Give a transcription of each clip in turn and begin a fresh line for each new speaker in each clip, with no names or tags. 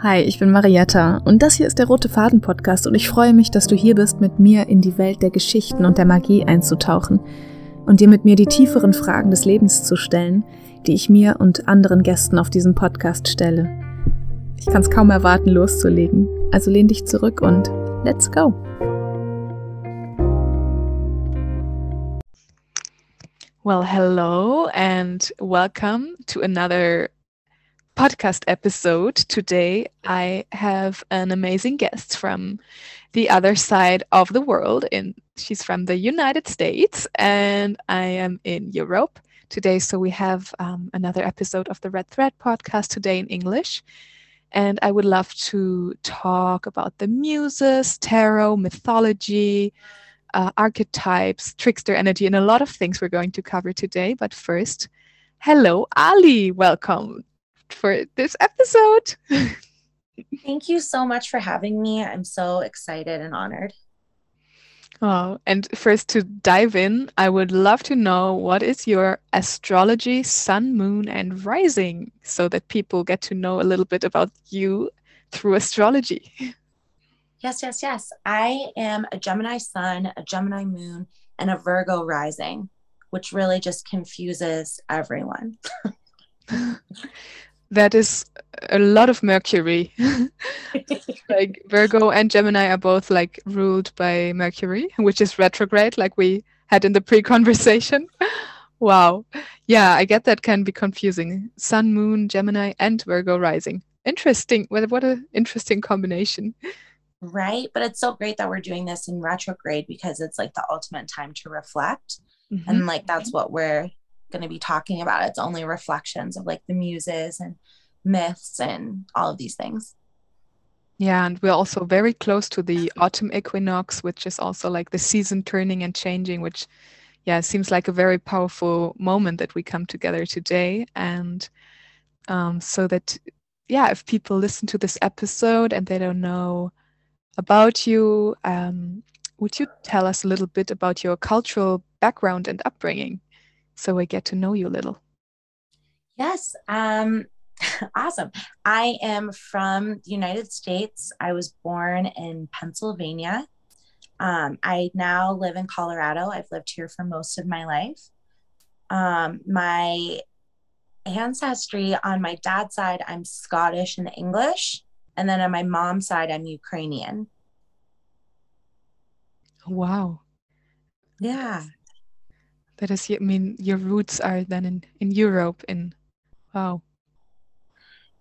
Hi, ich bin Marietta und das hier ist der Rote Faden Podcast und ich freue mich, dass du hier bist, mit mir in die Welt der Geschichten und der Magie einzutauchen und dir mit mir die tieferen Fragen des Lebens zu stellen, die ich mir und anderen Gästen auf diesem Podcast stelle. Ich kann es kaum erwarten, loszulegen. Also lehn dich zurück und let's go!
Well, hello and welcome to another podcast episode. Today, I have an amazing guest from the other side of the world. In she's from the United States, and I am in Europe today. So we have um, another episode of the Red Thread podcast today in English. And I would love to talk about the muses, tarot, mythology, uh, archetypes, trickster energy, and a lot of things we're going to cover today. But first, hello, Ali. Welcome for this episode.
Thank you so much for having me. I'm so excited and honored.
Oh, and first to dive in, I would love to know what is your astrology, sun, moon, and rising so that people get to know a little bit about you through astrology.
Yes, yes, yes. I am a Gemini sun, a Gemini moon, and a Virgo rising, which really just confuses everyone.
that is a lot of Mercury. like Virgo and Gemini are both like ruled by Mercury, which is retrograde, like we had in the pre conversation. wow. Yeah, I get that can be confusing. Sun, Moon, Gemini, and Virgo rising. Interesting. What, what an interesting combination
right? But it's so great that we're doing this in retrograde because it's like the ultimate time to reflect. Mm-hmm. And like that's what we're going to be talking about. It's only reflections of like the muses and myths and all of these things.
Yeah, and we're also very close to the autumn equinox, which is also like the season turning and changing, which, yeah, seems like a very powerful moment that we come together today. And um, so that, yeah, if people listen to this episode and they don't know about you. Um, would you tell us a little bit about your cultural background and upbringing so I get to know you a little?
Yes. Um, awesome. I am from the United States. I was born in Pennsylvania. Um, I now live in Colorado. I've lived here for most of my life. Um, my ancestry on my dad's side, I'm Scottish and English. And then on my mom's side, I'm Ukrainian.
Wow.
Yeah.
That is, I mean, your roots are then in, in Europe. In wow.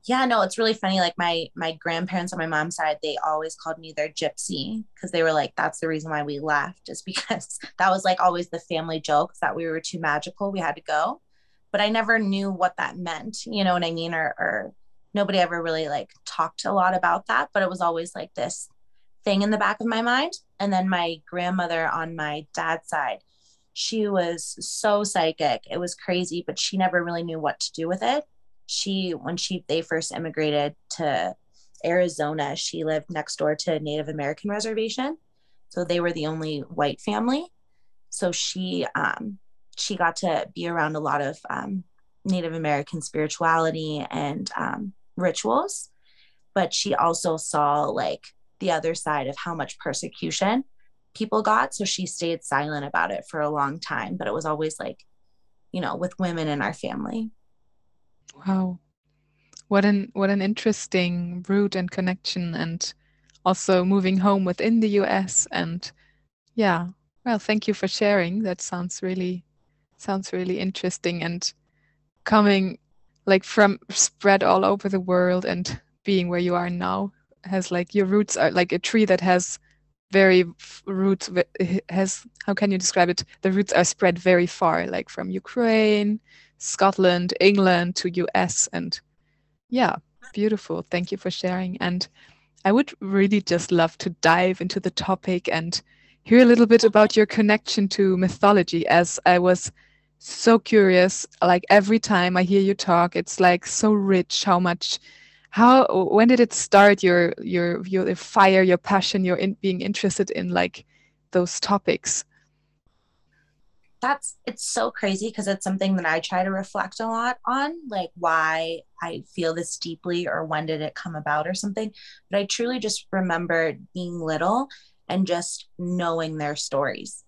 Yeah, no, it's really funny. Like my my grandparents on my mom's side, they always called me their gypsy because they were like, that's the reason why we left, is because that was like always the family joke that we were too magical, we had to go. But I never knew what that meant. You know what I mean? Or or nobody ever really like talked a lot about that but it was always like this thing in the back of my mind and then my grandmother on my dad's side she was so psychic. It was crazy but she never really knew what to do with it. She when she they first immigrated to arizona she lived next door to a native american reservation. So they were the only white family. So she um she got to be around a lot of um, native american spirituality and um, rituals, but she also saw like the other side of how much persecution people got. So she stayed silent about it for a long time, but it was always like, you know, with women in our family.
Wow. What an what an interesting route and connection and also moving home within the US and yeah. Well, thank you for sharing. That sounds really sounds really interesting and coming like from spread all over the world and being where you are now has like your roots are like a tree that has very roots has how can you describe it? The roots are spread very far like from ukraine scotland england to us and yeah beautiful. Thank you for sharing. And i would really just love to dive into the topic and hear a little bit about your connection to mythology as i was so curious like every time i hear you talk it's like so rich how much how when did it start your your your fire your passion your in, being interested in like those topics
that's it's so crazy because it's something that I try to reflect a lot on, like why I feel this deeply or when did it come about or something. But I truly just remember being little and just knowing their stories.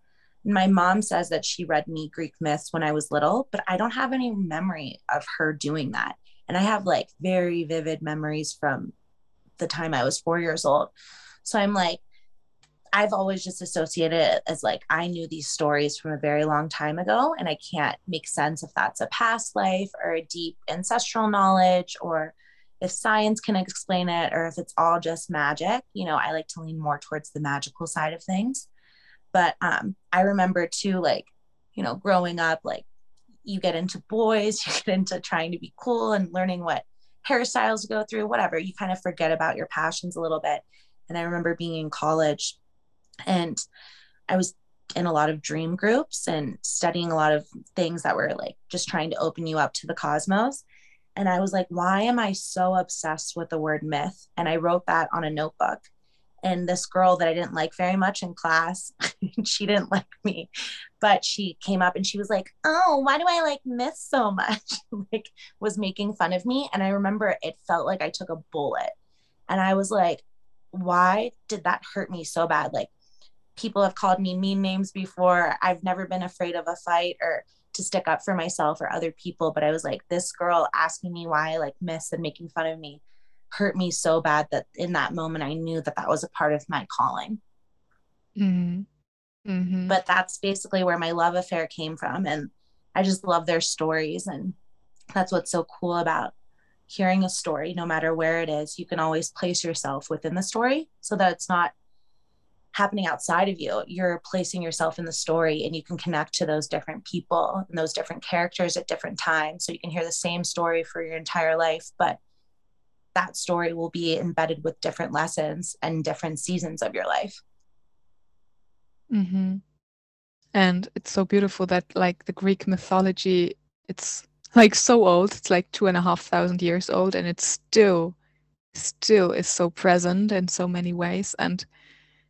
My mom says that she read me Greek myths when I was little, but I don't have any memory of her doing that. And I have like very vivid memories from the time I was four years old. So I'm like, I've always just associated it as like I knew these stories from a very long time ago, and I can't make sense if that's a past life or a deep ancestral knowledge or if science can explain it or if it's all just magic. You know, I like to lean more towards the magical side of things. But um, I remember too, like, you know, growing up, like you get into boys, you get into trying to be cool and learning what hairstyles go through, whatever. You kind of forget about your passions a little bit. And I remember being in college and I was in a lot of dream groups and studying a lot of things that were like just trying to open you up to the cosmos. And I was like, why am I so obsessed with the word myth? And I wrote that on a notebook. And this girl that I didn't like very much in class, she didn't like me, but she came up and she was like, Oh, why do I like Miss so much? like, was making fun of me. And I remember it felt like I took a bullet. And I was like, Why did that hurt me so bad? Like, people have called me mean names before. I've never been afraid of a fight or to stick up for myself or other people. But I was like, this girl asking me why I like miss and making fun of me hurt me so bad that in that moment I knew that that was a part of my calling. Mm-hmm. Mm-hmm. But that's basically where my love affair came from. And I just love their stories. And that's what's so cool about hearing a story, no matter where it is. You can always place yourself within the story so that it's not happening outside of you you're placing yourself in the story and you can connect to those different people and those different characters at different times so you can hear the same story for your entire life but that story will be embedded with different lessons and different seasons of your life.
Mm-hmm. and it's so beautiful that like the greek mythology it's like so old. It's like two and a half thousand years old and it's still still is so present in so many ways. And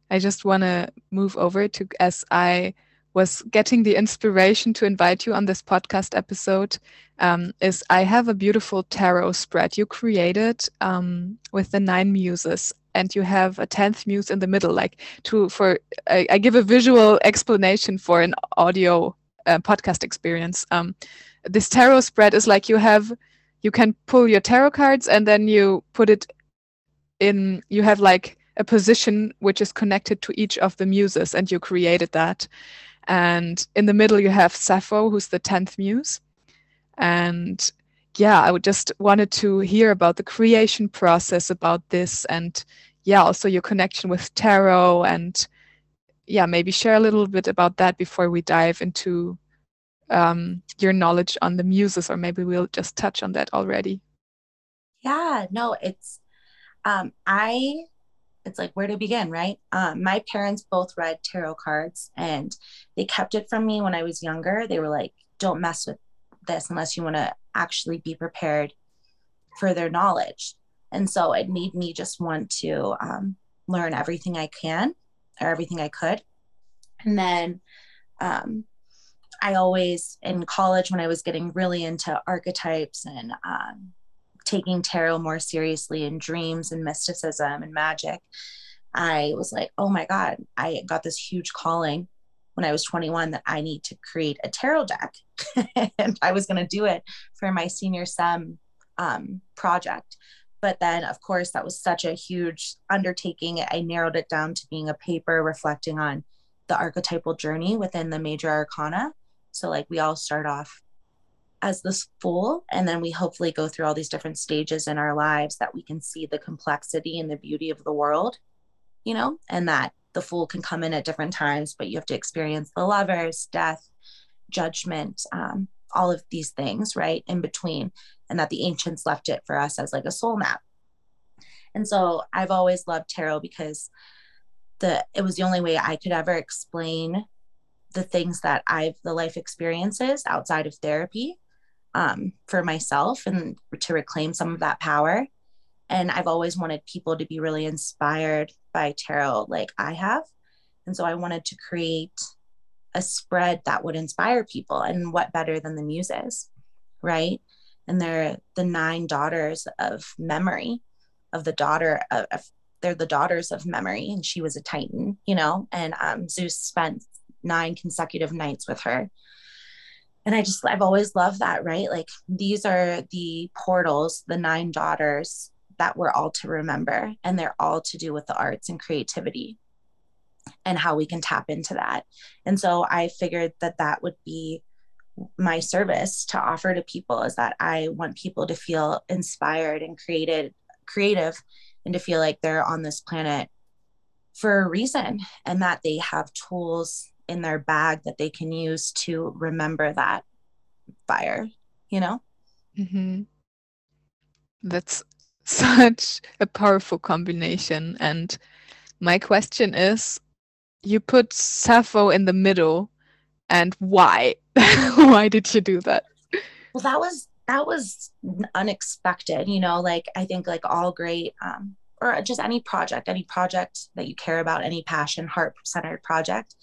I just want to move over to as I was getting the inspiration to invite you on this podcast episode um, is I have a beautiful tarot spread you created um, with the nine muses and you have a 10th muse in the middle like to for I, I give a visual explanation for an audio uh, podcast experience um, this tarot spread is like you have you can pull your tarot cards and then you put it in you have like a position which is connected to each of the muses, and you created that. And in the middle, you have Sappho, who's the 10th muse. And yeah, I would just wanted to hear about the creation process about this and yeah, also your connection with tarot and yeah, maybe share a little bit about that before we dive into um, your knowledge on the muses, or maybe we'll just touch on that already.
Yeah, no, it's um, I it's like where to begin, right? Um, my parents both read tarot cards and they kept it from me when I was younger. They were like, don't mess with this unless you want to actually be prepared for their knowledge. And so it made me just want to um, learn everything I can or everything I could. And then um, I always, in college, when I was getting really into archetypes and um, taking tarot more seriously and dreams and mysticism and magic, I was like, oh my God, I got this huge calling when I was 21 that I need to create a tarot deck. and I was going to do it for my senior sem um, project. But then, of course, that was such a huge undertaking. I narrowed it down to being a paper reflecting on the archetypal journey within the major arcana. So, like, we all start off as this fool and then we hopefully go through all these different stages in our lives that we can see the complexity and the beauty of the world you know and that the fool can come in at different times but you have to experience the lovers death judgment um, all of these things right in between and that the ancients left it for us as like a soul map. And so i've always loved tarot because the it was the only way i could ever explain the things that I've the life experiences outside of therapy um, for myself and to reclaim some of that power. And I've always wanted people to be really inspired by tarot like I have. And so I wanted to create a spread that would inspire people. And what better than the muses right? And they're the nine daughters of memory of the daughter of, of they're the daughters of memory. And she was a titan you know? And um, zeus spent nine consecutive nights with her and i just i've always loved that right? Like these are the portals the nine daughters that we're all to remember and they're all to do with the arts and creativity and how we can tap into that. And so i figured that that would be my service to offer to people is that i want people to feel inspired and created creative and to feel like they're on this planet for a reason and that they have tools in their bag that they can use to remember that fire you know?
Mm-hmm. that's such a powerful combination. And my question is you put sappho in the middle and why? Why did you do that?
Well that was that was unexpected you know? Like i think like all great um or just any project any project that you care about any passion heart centered project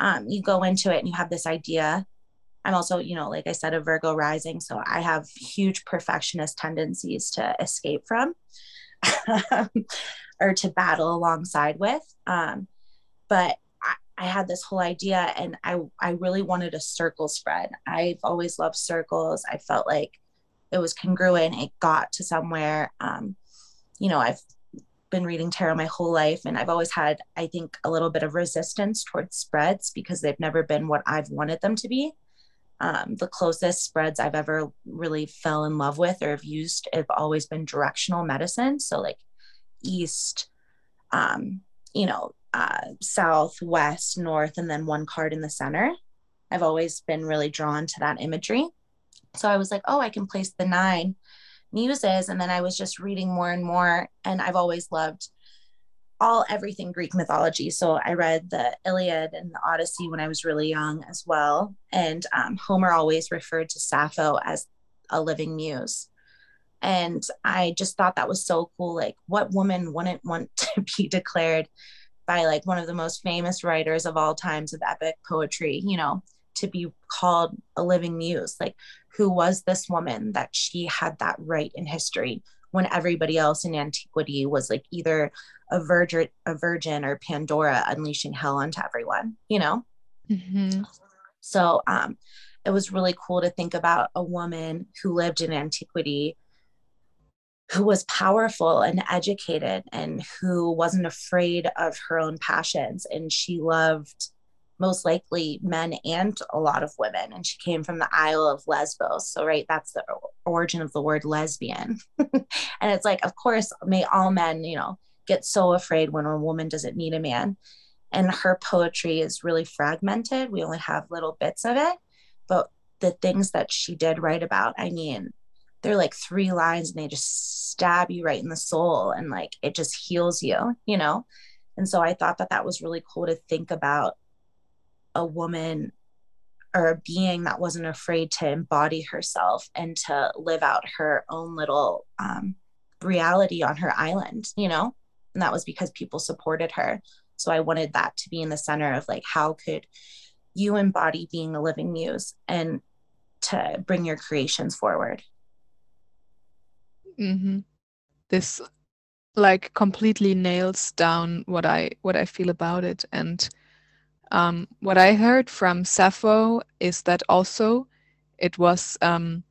um you go into it and you have this idea i'm also you know like i said a virgo rising so i have huge perfectionist tendencies to escape from or to battle alongside with um but I had this whole idea and I I really wanted a circle spread. I've always loved circles. I felt like it was congruent. It got to somewhere. Um, you know, I've been reading tarot my whole life and I've always had, I think, a little bit of resistance towards spreads because they've never been what I've wanted them to be. Um, the closest spreads I've ever really fell in love with or have used have always been directional medicine. So like east, um, you know, uh, south, west, north, and then one card in the center. I've always been really drawn to that imagery. So I was like, oh, I can place the nine muses. And then I was just reading more and more. And I've always loved all everything Greek mythology. So I read the Iliad and the Odyssey when I was really young as well. And um, Homer always referred to Sappho as a living muse. And I just thought that was so cool. Like, what woman wouldn't want to be declared by like one of the most famous writers of all times of epic poetry, you know, to be called a living muse. Like, who was this woman that she had that right in history when everybody else in antiquity was like either a virgin, a virgin or Pandora unleashing hell onto everyone, you know? Mm-hmm. So um, it was really cool to think about a woman who lived in antiquity who was powerful and educated and who wasn't afraid of her own passions. And she loved most likely men and a lot of women. And she came from the Isle of Lesbos. So, right, that's the origin of the word lesbian. and it's like, of course, may all men, you know, get so afraid when a woman doesn't need a man. And her poetry is really fragmented. We only have little bits of it. But the things that she did write about, I mean, they're like three lines and they just stab you right in the soul and like it just heals you, you know? And so I thought that that was really cool to think about a woman or a being that wasn't afraid to embody herself and to live out her own little um, reality on her island, you know? And that was because people supported her. So I wanted that to be in the center of like, how could you embody being a living muse and to bring your creations forward?
Mm-hmm. This like completely nails down what I what I feel about it. And um, what I heard from Sappho is that also it was um,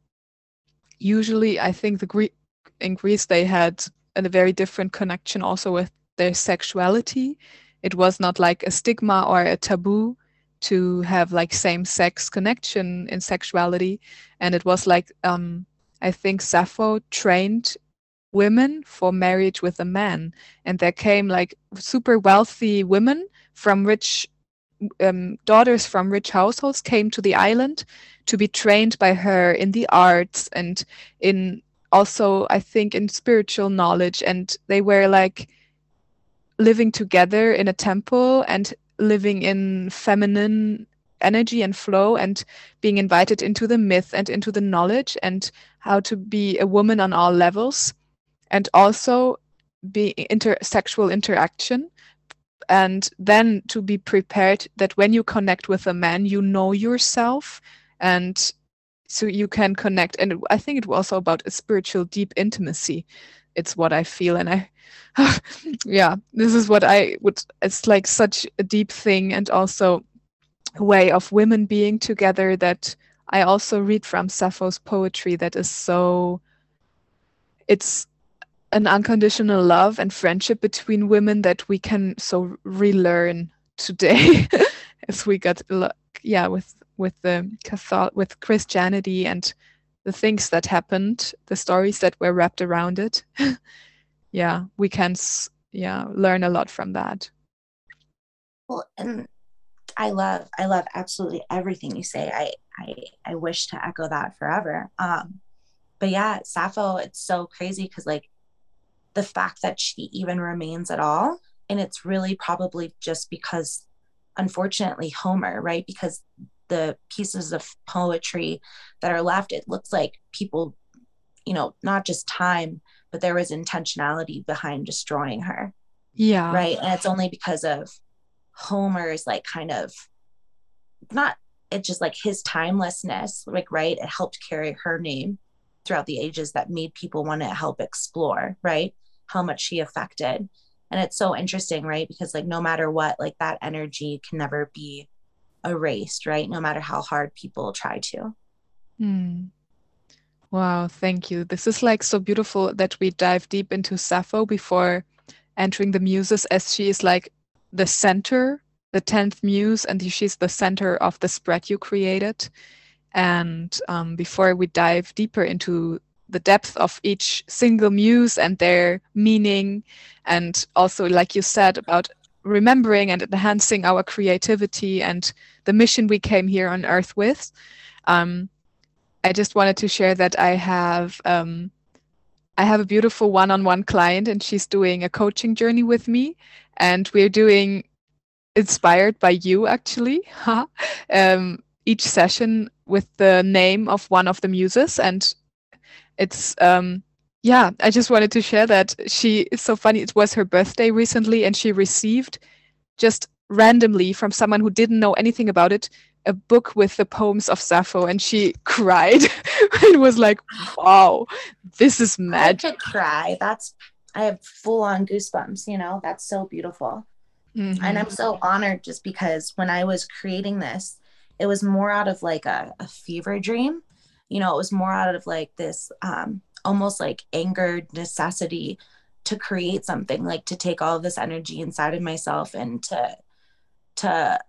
usually I think the Greek in Greece they had a very different connection also with their sexuality. It was not like a stigma or a taboo to have like same sex connection in sexuality, and it was like um, I think Sappho trained women for marriage with a man. And there came like super wealthy women from rich um, daughters from rich households came to the island to be trained by her in the arts and in also I think in spiritual knowledge. And they were like living together in a temple and living in feminine energy and flow and being invited into the myth and into the knowledge and how to be a woman on all levels and also be intersexual interaction and then to be prepared that when you connect with a man you know yourself. And so you can connect. And i think it was also about a spiritual deep intimacy. It's what i feel. And i yeah this is what i would it's like such a deep thing and also a way of women being together that i also read from sappho's poetry that is so it's an unconditional love and friendship between women that we can so relearn today. As we got yeah with with the Catholic with Christianity and the things that happened the stories that were wrapped around it yeah we can yeah learn a lot from that.
Well and I love I love absolutely everything you say. I I I wish to echo that forever. Um but yeah Sappho it's so crazy because like the fact that she even remains at all. And it's really probably just because, unfortunately, Homer, right? Because the pieces of poetry that are left, it looks like people, you know, not just time, but there was intentionality behind destroying her.
Yeah.
Right. And it's only because of Homer's like kind of not it's just like his timelessness, like, right? It helped carry her name throughout the ages that made people want to help explore, right? How much she affected. And it's so interesting right? Because like no matter what like that energy can never be erased right? No matter how hard people try to.
Hmm. wow thank you. This is like so beautiful that we dive deep into sappho before entering the muses as she is like the center the 10th muse and she's the center of the spread you created. And um, before we dive deeper into the depth of each single muse and their meaning and also like you said about remembering and enhancing our creativity and the mission we came here on earth with. Um, i just wanted to share that i have um, i have a beautiful one-on-one client and she's doing a coaching journey with me and we're doing inspired by you actually um, each session with the name of one of the muses and it's um yeah i just wanted to share that she it's so funny it was her birthday recently and she received just randomly from someone who didn't know anything about it a book with the poems of sappho and she cried. It was like wow this is magic.
I could cry. That's i have full on goosebumps you know? That's so beautiful. Mm-hmm. and i'm so honored just because when i was creating this it was more out of like a, a fever dream you know it was more out of like this um almost like angered necessity to create something like to take all of this energy inside of myself and to to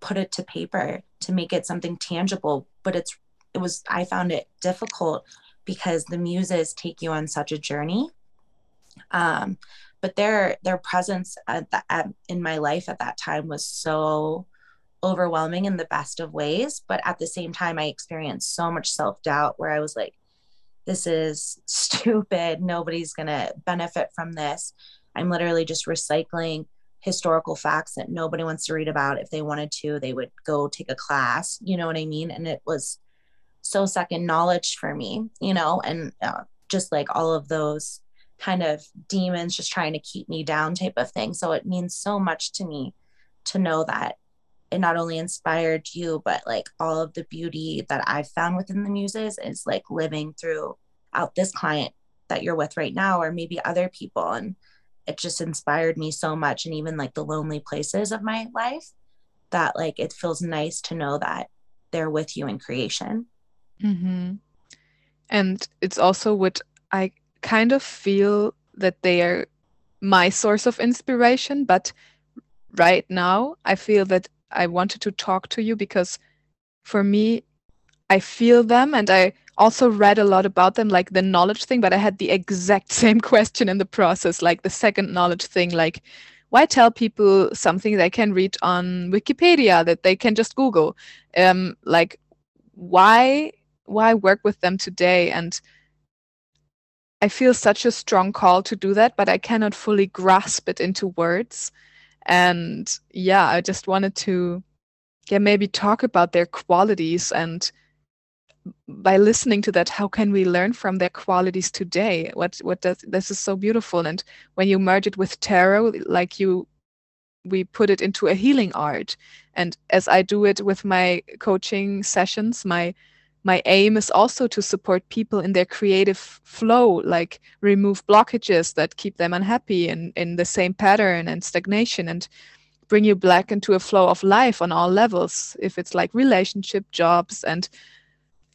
put it to paper to make it something tangible. But it's it was i found it difficult because the muses take you on such a journey. Um but their their presence at the, at, in my life at that time was so overwhelming in the best of ways. But at the same time, I experienced so much self doubt where I was like, this is stupid. Nobody's going to benefit from this. I'm literally just recycling historical facts that nobody wants to read about. If they wanted to, they would go take a class. You know what I mean? And it was so second knowledge for me, you know, and uh, just like all of those kind of demons just trying to keep me down type of thing. So it means so much to me to know that it not only inspired you, but like all of the beauty that I've found within the muses is like living throughout this client that you're with right now, or maybe other people. And it just inspired me so much. And even like the lonely places of my life, that like it feels nice to know that they're with you in creation.
Mm-hmm. And it's also what I kind of feel that they are my source of inspiration, but right now I feel that I wanted to talk to you because for me, I feel them and I also read a lot about them, like the knowledge thing, but I had the exact same question in the process, like the second knowledge thing, like why tell people something they can read on Wikipedia that they can just Google? Um, like why why work with them today? And I feel such a strong call to do that, but I cannot fully grasp it into words and yeah i just wanted to yeah maybe talk about their qualities and by listening to that how can we learn from their qualities today? What what does this is so beautiful. And when you merge it with tarot like you we put it into a healing art. And as i do it with my coaching sessions my my aim is also to support people in their creative flow like remove blockages that keep them unhappy and in the same pattern and stagnation and bring you back into a flow of life on all levels if it's like relationship jobs and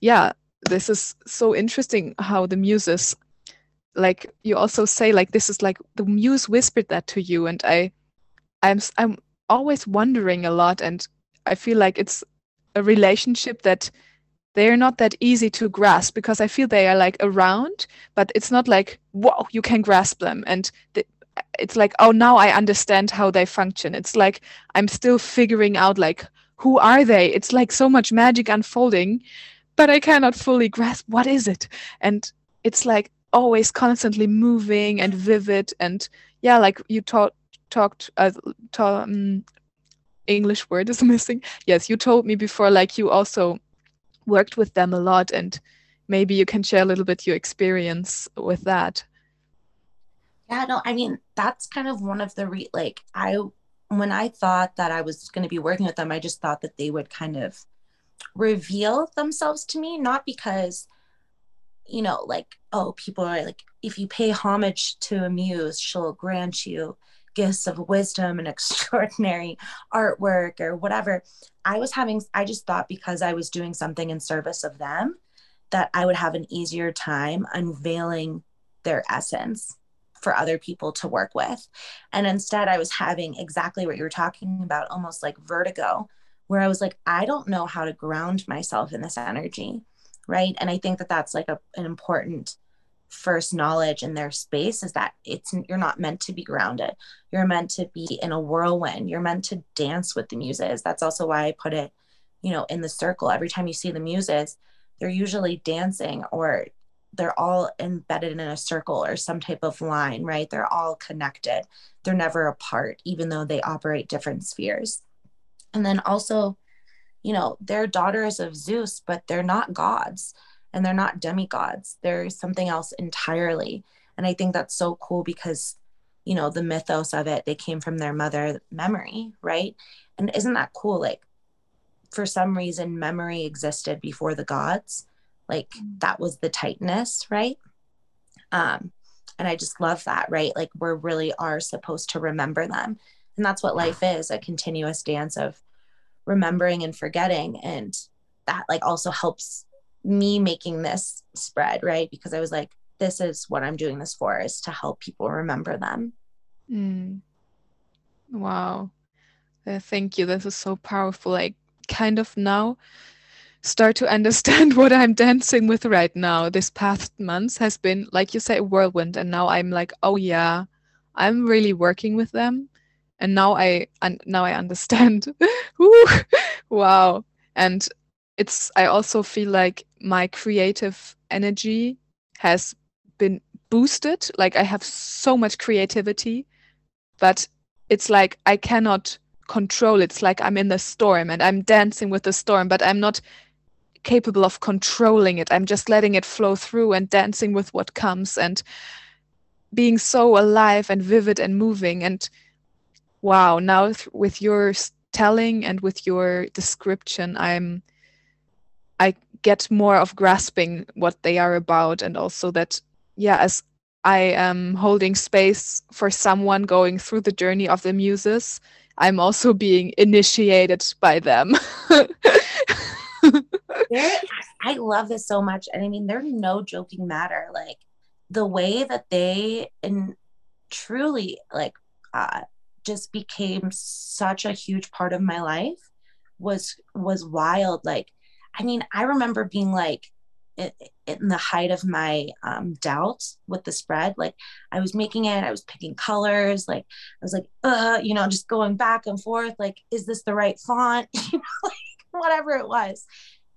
yeah this is so interesting how the muses like you also say like this is like the muse whispered that to you and i i'm i'm always wondering a lot and i feel like it's a relationship that they're not that easy to grasp because I feel they are like around, but it's not like, whoa, you can grasp them. And it's like, oh, now I understand how they function. It's like I'm still figuring out, like, who are they? It's like so much magic unfolding, but I cannot fully grasp what is it. And it's like always constantly moving and vivid. And yeah, like you taught, talked, uh, ta- um, English word is missing. Yes, you told me before, like you also worked with them a lot and maybe you can share a little bit your experience with that.
Yeah no i mean that's kind of one of the re- like i when i thought that i was going to be working with them i just thought that they would kind of reveal themselves to me not because you know like oh people are like if you pay homage to a muse she'll grant you gifts of wisdom and extraordinary artwork or whatever. I was having, I just thought because I was doing something in service of them that I would have an easier time unveiling their essence for other people to work with. And instead, I was having exactly what you were talking about, almost like vertigo, where I was like, I don't know how to ground myself in this energy. Right. And I think that that's like a, an important first knowledge in their space is that it's you're not meant to be grounded. You're meant to be in a whirlwind. You're meant to dance with the muses. That's also why i put it you know in the circle. Every time you see the muses they're usually dancing or they're all embedded in a circle or some type of line right? They're all connected. They're never apart even though they operate different spheres. And then also you know they're daughters of zeus but they're not gods and they're not demigods. They're something else entirely. And i think that's so cool because you know the mythos of it they came from their mother memory right? And isn't that cool? Like for some reason memory existed before the gods. Like mm. that was the titaness right? Um and i just love that right? Like we really are supposed to remember them. And that's what life is a continuous dance of remembering and forgetting. And that like also helps me making this spread, right? Because I was like, this is what I'm doing this for, is to help people remember them.
Mm. Wow. Uh, thank you. This is so powerful. I kind of now start to understand what I'm dancing with right now. This past months has been, like you say, a whirlwind. And now I'm like, oh yeah, I'm really working with them. And now I and now I understand. wow. And it's I also feel like my creative energy has been boosted. Like I have so much creativity, but it's like I cannot control. It's like I'm in the storm and I'm dancing with the storm, but I'm not capable of controlling it. I'm just letting it flow through and dancing with what comes and being so alive and vivid and moving. And wow, now th- with your telling and with your description, I'm I get more of grasping what they are about and also that yeah as I am holding space for someone going through the journey of the muses I'm also being initiated by them.
I love this so much. And I mean, they're no joking matter. Like the way that they and truly like uh, just became such a huge part of my life was was wild. Like I mean, I remember being like in the height of my um, doubt with the spread. Like I was making it, I was picking colors. Like I was like, uh, you know, just going back and forth. Like, is this the right font? you know, like whatever it was.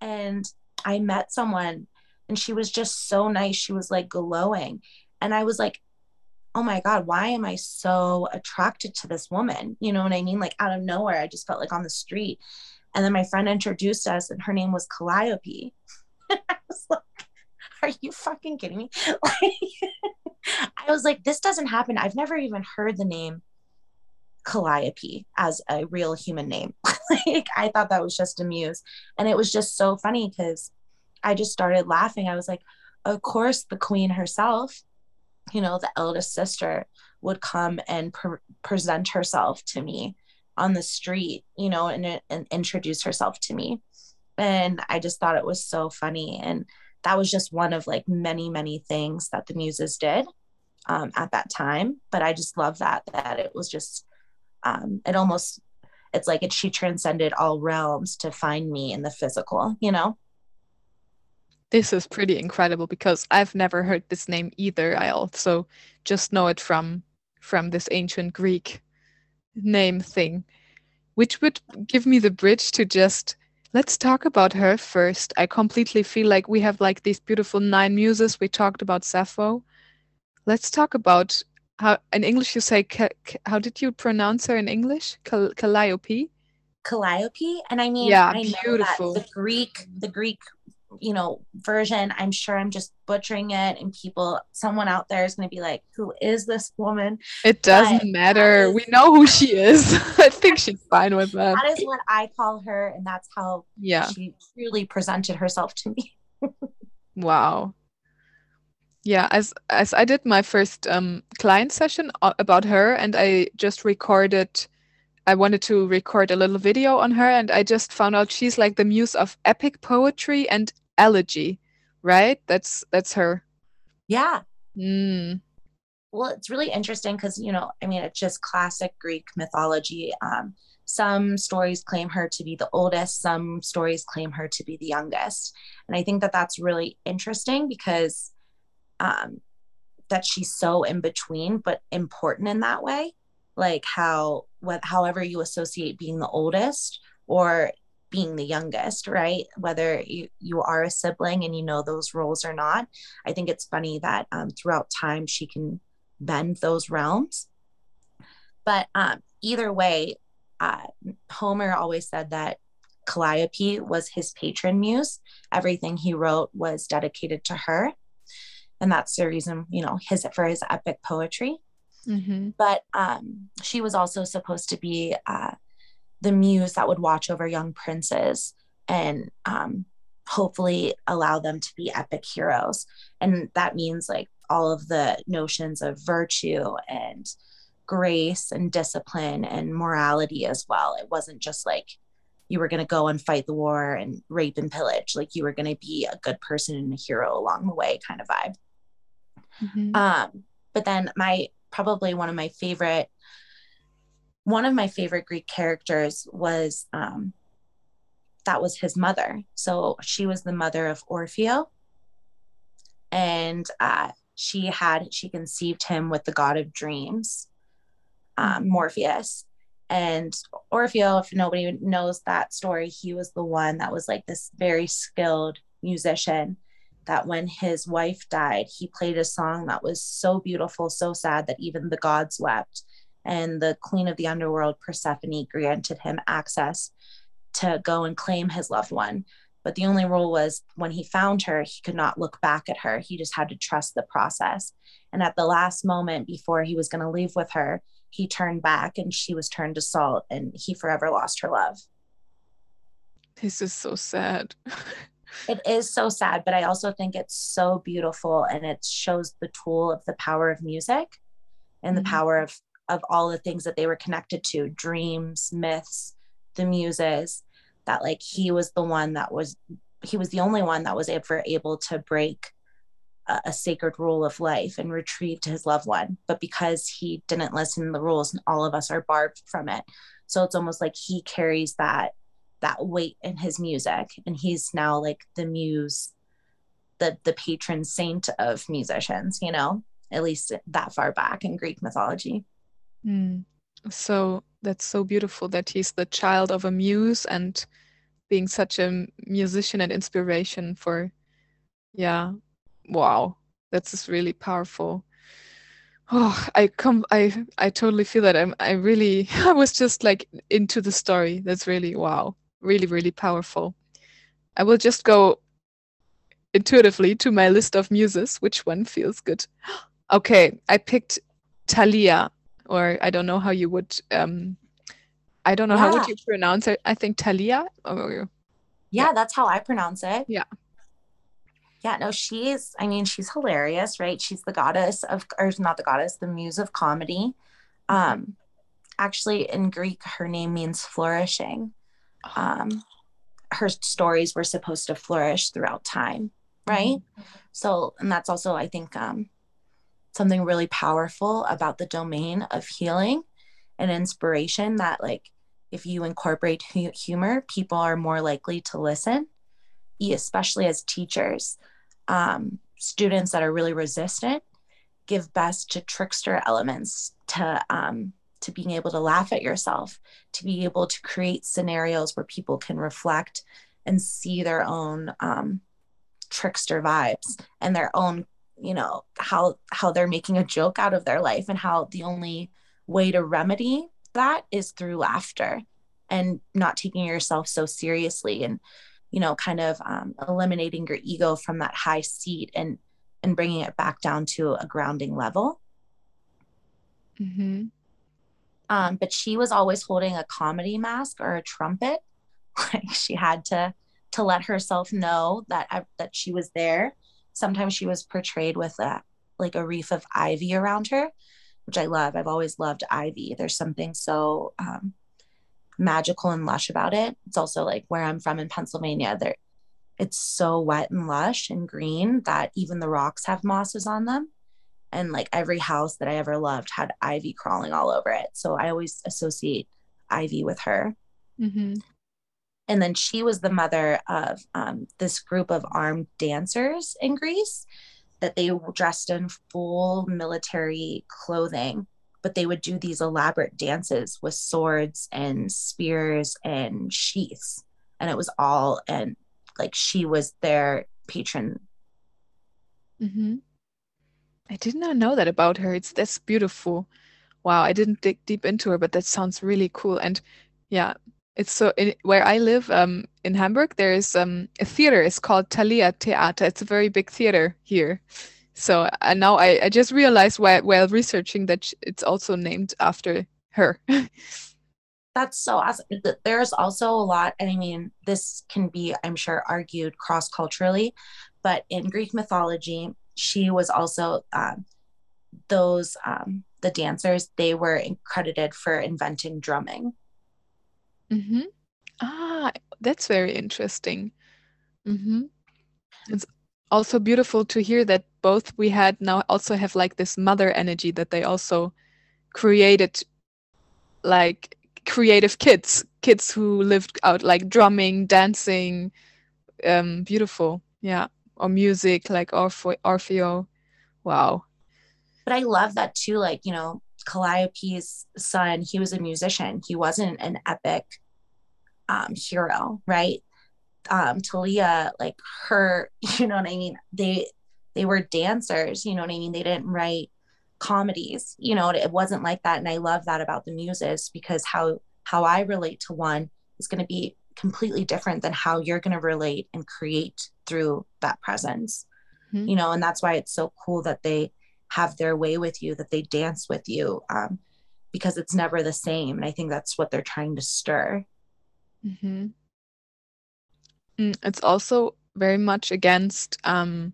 And I met someone and she was just so nice. She was like glowing. And I was like, oh my God, why am I so attracted to this woman? You know what I mean? Like out of nowhere, I just felt like on the street. And then my friend introduced us, and her name was Calliope. I was like, are you fucking kidding me? I was like, this doesn't happen. I've never even heard the name Calliope as a real human name. like I thought that was just a muse. And it was just so funny because I just started laughing. I was like, of course, the queen herself, you know, the eldest sister would come and pre- present herself to me on the street, you know, and, and introduce herself to me. And I just thought it was so funny. And that was just one of like many, many things that the muses did um, at that time. But I just love that, that it was just, um, it almost, it's like it, she transcended all realms to find me in the physical, you know?
This is pretty incredible because I've never heard this name either. I also just know it from from this ancient Greek name thing, which would give me the bridge to just let's talk about her first. I completely feel like we have like these beautiful nine muses. We talked about Sappho. Let's talk about how in English you say how did you pronounce her in English? Calliope.
Calliope, and I mean, yeah, I beautiful. the Greek, the Greek you know version i'm sure i'm just butchering it and people someone out there is going to be like who is this woman?
It doesn't but matter. is, we know who she is. I think she's fine with that.
That is what i call her and that's how yeah. she truly presented herself to me.
Wow. Yeah as as i did my first um client session about her and i just recorded I wanted to record a little video on her, and I just found out she's like the muse of epic poetry and elegy, right? That's that's her.
Yeah.
Mm.
Well, it's really interesting because you know, I mean, it's just classic Greek mythology. Um, some stories claim her to be the oldest, some stories claim her to be the youngest, and I think that that's really interesting because um, that she's so in between, but important in that way. Like how, what, however you associate being the oldest, or being the youngest, right? Whether you, you are a sibling and you know those roles or not. I think it's funny that um, throughout time she can bend those realms. But um, either way, uh, Homer always said that Calliope was his patron muse. Everything he wrote was dedicated to her. And that's the reason, you know, his for his epic poetry.
Mm-hmm.
But um, she was also supposed to be uh, the muse that would watch over young princes and um, hopefully allow them to be epic heroes. And that means like all of the notions of virtue and grace and discipline and morality as well. It wasn't just like you were going to go and fight the war and rape and pillage, like you were going to be a good person and a hero along the way kind of vibe. Mm-hmm. Um, but then my probably one of my favorite one of my favorite Greek characters was um, that was his mother. So she was the mother of Orfeo, and uh, she had she conceived him with the god of dreams, um, Morpheus. And Orfeo, if nobody knows that story, he was the one that was like this very skilled musician. That when his wife died, he played a song that was so beautiful, so sad that even the gods wept and the queen of the underworld, Persephone, granted him access to go and claim his loved one. But the only rule was when he found her, he could not look back at her. He just had to trust the process. And at the last moment before he was going to leave with her, he turned back and she was turned to salt and he forever lost her love.
This is so sad.
it is so sad, but I also think it's so beautiful and it shows the tool of the power of music and mm-hmm. the power of of all the things that they were connected to dreams myths the muses that like he was the one that was he was the only one that was ever able to break a, a sacred rule of life and retrieve to his loved one. But because he didn't listen to the rules and all of us are barred from it. So it's almost like he carries that that weight in his music. And he's now like the muse the the patron saint of musicians you know at least that far back in greek mythology
Mm. So that's so beautiful that he's the child of a muse and being such a musician and inspiration for, yeah, wow, that's just really powerful. Oh, I come, I, I totally feel that. I'm, I really, I was just like into the story. That's really wow, really, really powerful. I will just go intuitively to my list of muses. Which one feels good? Okay, I picked Thalia or I don't know how you would um I don't know how would you pronounce it. I think Talia. Or,
Yeah, that's how I pronounce it.
Yeah.
Yeah, no, she's, I mean, she's hilarious, right? She's the goddess of, or not the goddess, the muse of comedy. Um, actually, in Greek, her name means flourishing. Um, her stories were supposed to flourish throughout time, right? So, and that's also, I think, um, something really powerful about the domain of healing and inspiration that, like, if you incorporate hu- humor, people are more likely to listen, especially as teachers. Um, students that are really resistant give best to trickster elements, to um, to being able to laugh at yourself, to be able to create scenarios where people can reflect and see their own um, trickster vibes and their own, you know, how how they're making a joke out of their life and how the only way to remedy that is through laughter and not taking yourself so seriously and you know kind of um, eliminating your ego from that high seat and and bringing it back down to a grounding level.
Mm-hmm.
um, but she was always holding a comedy mask or a trumpet. Like she had to to let herself know that I, that she was there sometimes she was portrayed with a like a wreath of ivy around her which i love. I've always loved ivy. There's something so um, magical and lush about it. It's also like where i'm from in pennsylvania there it's so wet and lush and green that even the rocks have mosses on them. And like every house that i ever loved had ivy crawling all over it. So i always associate ivy with her.
Mhm.
And then she was the mother of um, this group of armed dancers in Greece that they were dressed in full military clothing, but they would do these elaborate dances with swords and spears and sheaths. And it was all, and like she was their patron.
Mhm. I did not know that about her. It's that's beautiful. Wow, I didn't dig deep into her, but that sounds really cool. And yeah, it's so in, where I live, um, in Hamburg, there is um a theater. It's called Thalia Theater. It's a very big theater here. So and now I, I just realized while while researching that it's also named after her.
That's so awesome. There's also a lot, and I mean, this can be, I'm sure, argued cross culturally, but in Greek mythology, she was also um, those um, the dancers. They were credited for inventing drumming.
Hmm Ah, that's very interesting. hmm It's also beautiful to hear that both we had now also have like this mother energy that they also created like creative kids, kids who lived out like drumming, dancing, um, beautiful, yeah, or music like Orphe Orfeo. Wow.
But I love that too. Like you know, Calliope's son, he was a musician. He wasn't an epic um, hero, right? Um, Talia, like her, you know what I mean? They they were dancers, you know what I mean? They didn't write comedies, you know, it wasn't like that. And I love that about the muses because how how I relate to one is going to be completely different than how you're going to relate and create through that presence.
Mhm.
You know, and that's why it's so cool that they have their way with you, that they dance with you, um, because it's never the same. And I think that's what they're trying to stir.
hmm Mm, it's also very much against um,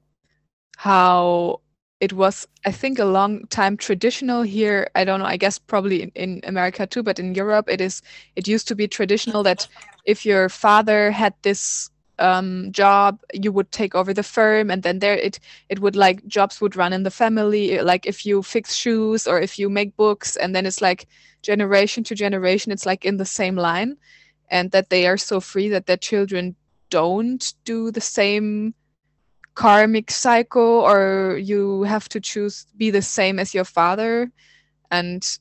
how it was, I think, a long time traditional here. I don't know, I guess probably in, in America too, but in Europe, it is, it used to be traditional that if your father had this um, job, you would take over the firm, and then there it it would like jobs would run in the family. Like if you fix shoes or if you make books, and then it's like generation to generation, it's like in the same line, and that they are so free that their children don't do the same karmic cycle or you have to choose be the same as your father and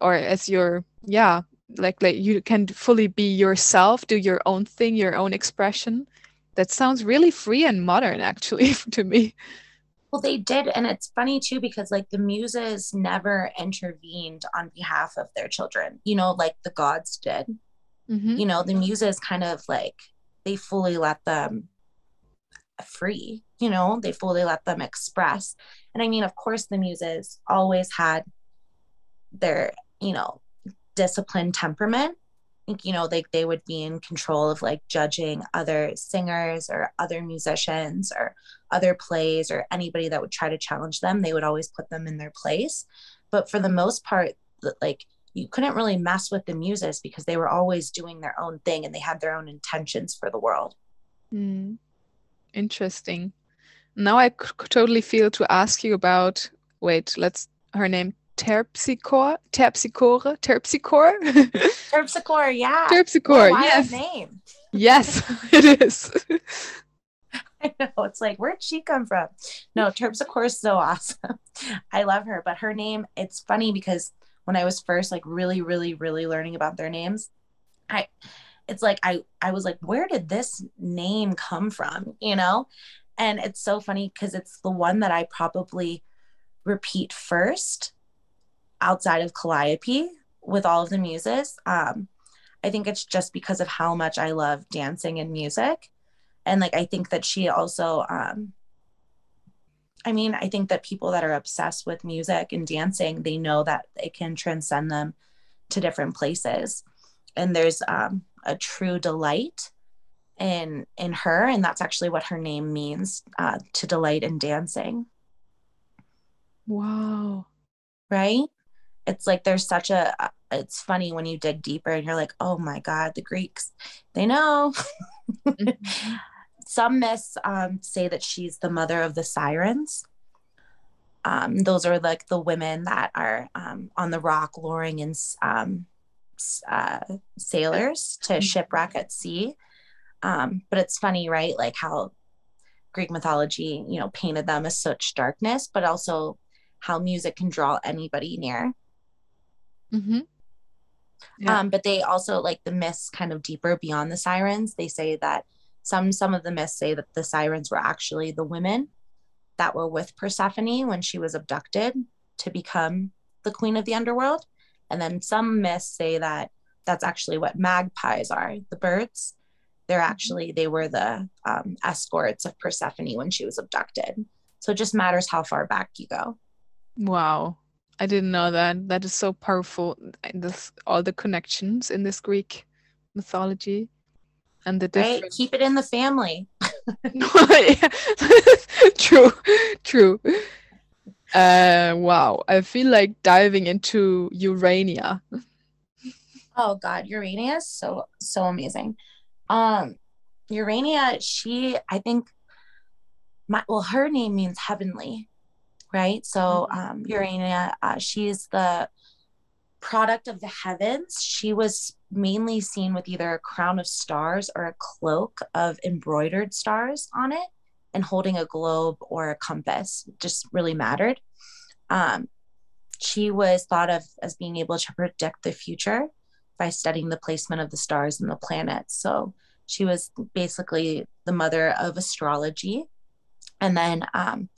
or as your yeah like like you can fully be yourself do your own thing your own expression that sounds really free and modern actually to me
Well, they did. And it's funny too, because like the muses never intervened on behalf of their children, you know, like the gods did.
Mhm.
You know, the muses kind of like they fully let them free, you know, they fully let them express. And I mean, of course, the muses always had their you know disciplined temperament. You know they, they would be in control of like judging other singers or other musicians or other plays or anybody that would try to challenge them. They would always put them in their place. But for the most part like you couldn't really mess with the muses because they were always doing their own thing and they had their own intentions for the world.
Mm. interesting. Now i c- totally feel to ask you about wait let's her name Terpsichore, Terpsichore, Terpsichore,
Terpsichore, yeah.
Terpsichore, yes.
Name.
Yes, it is.
I know. It's like, where'd she come from? No, Terpsichore is so awesome. I love her. But her name, it's funny because when I was first like really, really, really learning about their names, I it's like I I was like, where did this name come from? You know? And it's so funny because it's the one that I probably repeat first outside of Calliope with all of the muses. Um, I think it's just because of how much I love dancing and music. And like, I think that she also, um, I mean, I think that people that are obsessed with music and dancing, they know that it can transcend them to different places. And there's um, a true delight in in her, and that's actually what her name means, uh, to delight in dancing.
Wow.
Right? It's like there's such a uh, it's funny when you dig deeper and you're like oh my god the greeks they know. Mm-hmm. some myths um, say that she's the mother of the sirens. Um, those are like the women that are um, on the rock luring in um, uh, sailors to mm-hmm. shipwreck at sea. Um, but it's funny right? Like how greek mythology you know painted them as such darkness but also how music can draw anybody near
Mm-hmm. Yeah.
Um, but they also like the myths kind of deeper beyond the sirens. They say that some some of the myths say that the sirens were actually the women that were with Persephone when she was abducted to become the queen of the underworld. And then some myths say that that's actually what magpies are, the birds. They're mm-hmm. actually they were the um, escorts of Persephone when she was abducted. So it just matters how far back you go.
Wow. I didn't know that. That is so powerful. This all the connections in this Greek mythology and the different.
Right? Keep it in the family.
true, true. Uh, wow, I feel like diving into Urania.
Oh God, Urania is so so amazing. Um, Urania, she I think my well, her name means heavenly right? So mm-hmm. um, Urania, uh, she's the product of the heavens. She was mainly seen with either a crown of stars or a cloak of embroidered stars on it, and holding a globe or a compass just really mattered. Um, she was thought of as being able to predict the future by studying the placement of the stars and the planets. So she was basically the mother of astrology. And then um,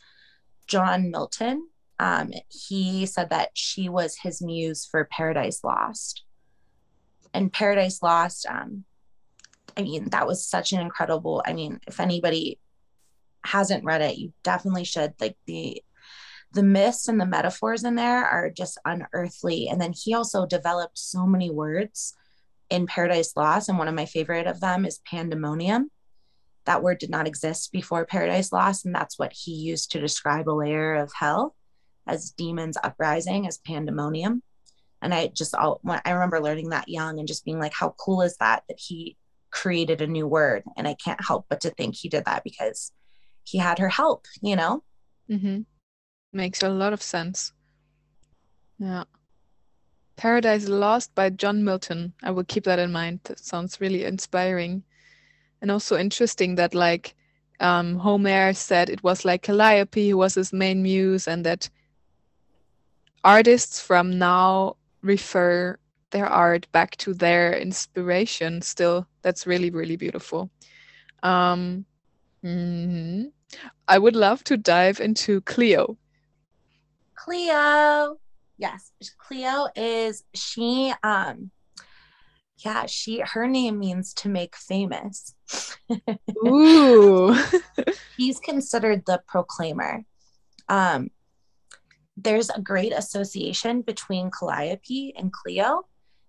John Milton, um, he said that she was his muse for Paradise Lost. And Paradise Lost, um, I mean, that was such an incredible. I mean, if anybody hasn't read it, you definitely should. Like the the myths and the metaphors in there are just unearthly. And then he also developed so many words in Paradise Lost, and one of my favorite of them is pandemonium that word did not exist before Paradise Lost, and that's what he used to describe a layer of hell as demons uprising, as pandemonium. And I just, all, I remember learning that young and just being like, how cool is that that he created a new word? And I can't help but to think he did that because he had her help, you know?
Mm-hmm. Makes a lot of sense. Yeah. Paradise Lost by John Milton. I will keep that in mind. That sounds really inspiring and also interesting that like um, Homer said it was like Calliope who was his main muse, and that artists from now refer their art back to their inspiration. Still, that's really really beautiful. Um, mm-hmm. I would love to dive into Clio.
Clio, yes, Clio is she. Um, yeah, she her name means to make famous.
Ooh.
He's considered the proclaimer. Um there's a great association between Calliope and Clio.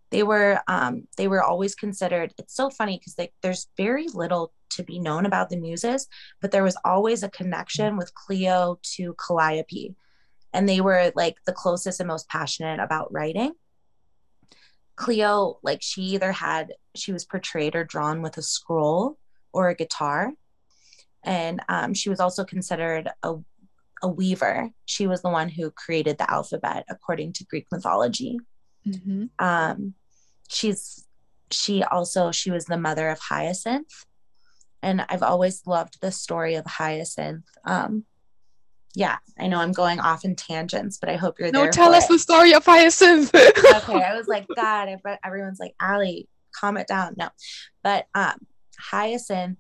They were um, they were always considered. It's so funny because there's very little to be known about the muses, but there was always a connection with Clio to Calliope, and they were like the closest and most passionate about writing. Clio, like she either had she was portrayed or drawn with a scroll or a guitar, and um, she was also considered a a weaver. She was the one who created the alphabet according to Greek mythology. Mm-hmm. Um, she's she also she was the mother of Hyacinth, and I've always loved the story of Hyacinth. Um, yeah, I know I'm going off in tangents, but I hope you're
no,
there.
No, tell us
it.
the story of Hyacinth.
okay, I was like, God, everyone's like, Ali, calm it down. No, but um, Hyacinth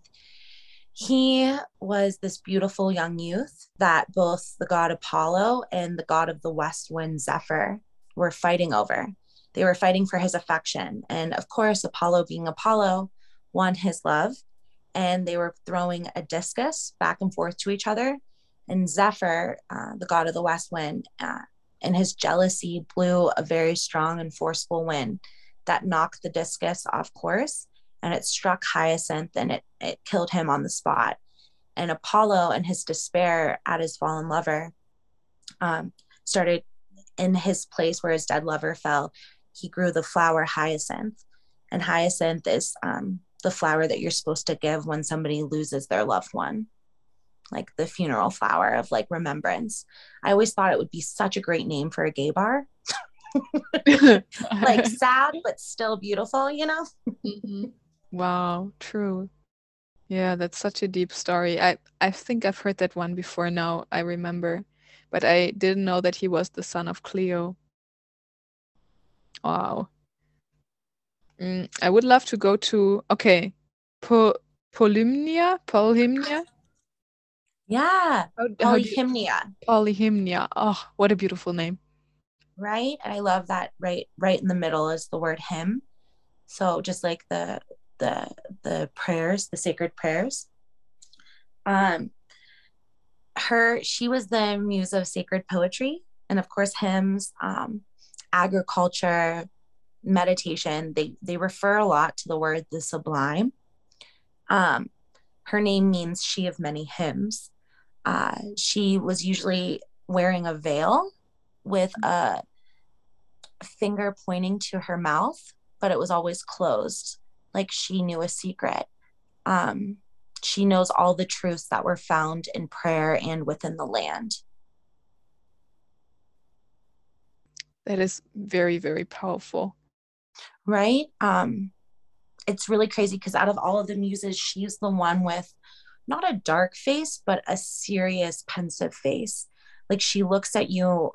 he was this beautiful young youth that both the god Apollo and the god of the west wind Zephyr were fighting over. They were fighting for his affection. And of course, Apollo, being Apollo, won his love. And they were throwing a discus back and forth to each other. And Zephyr, uh, the god of the west wind, uh, in his jealousy, blew a very strong and forceful wind that knocked the discus off course and it struck Hyacinth and it, it killed him on the spot. And Apollo, in his despair at his fallen lover, um, started in his place where his dead lover fell. He grew the flower hyacinth, and hyacinth is um, the flower that you're supposed to give when somebody loses their loved one, like the funeral flower of like remembrance. I always thought it would be such a great name for a gay bar. like sad but still beautiful, you know? Mm-hmm.
Wow, true. Yeah, that's such a deep story. I I think I've heard that one before now, I remember. But I didn't know that he was the son of Clio. Wow. Mm, I would love to go to okay, po Polymnia, Polymnia.
Yeah, how, Polyhymnia.
Polyhymnia. Oh, what a beautiful name.
Right, and I love that. Right, right in the middle is the word hymn. So just like the the the prayers, the sacred prayers. Um, her she was the muse of sacred poetry and of course hymns, um, agriculture, meditation. They they refer a lot to the word the sublime. Um, her name means she of many hymns. Uh, she was usually wearing a veil with a finger pointing to her mouth, but it was always closed like she knew a secret. Um, she knows all the truths that were found in prayer and within the land.
That is very, very powerful.
Right? Um, it's really crazy because out of all of the muses, she's the one with not a dark face, but a serious, pensive face. Like she looks at you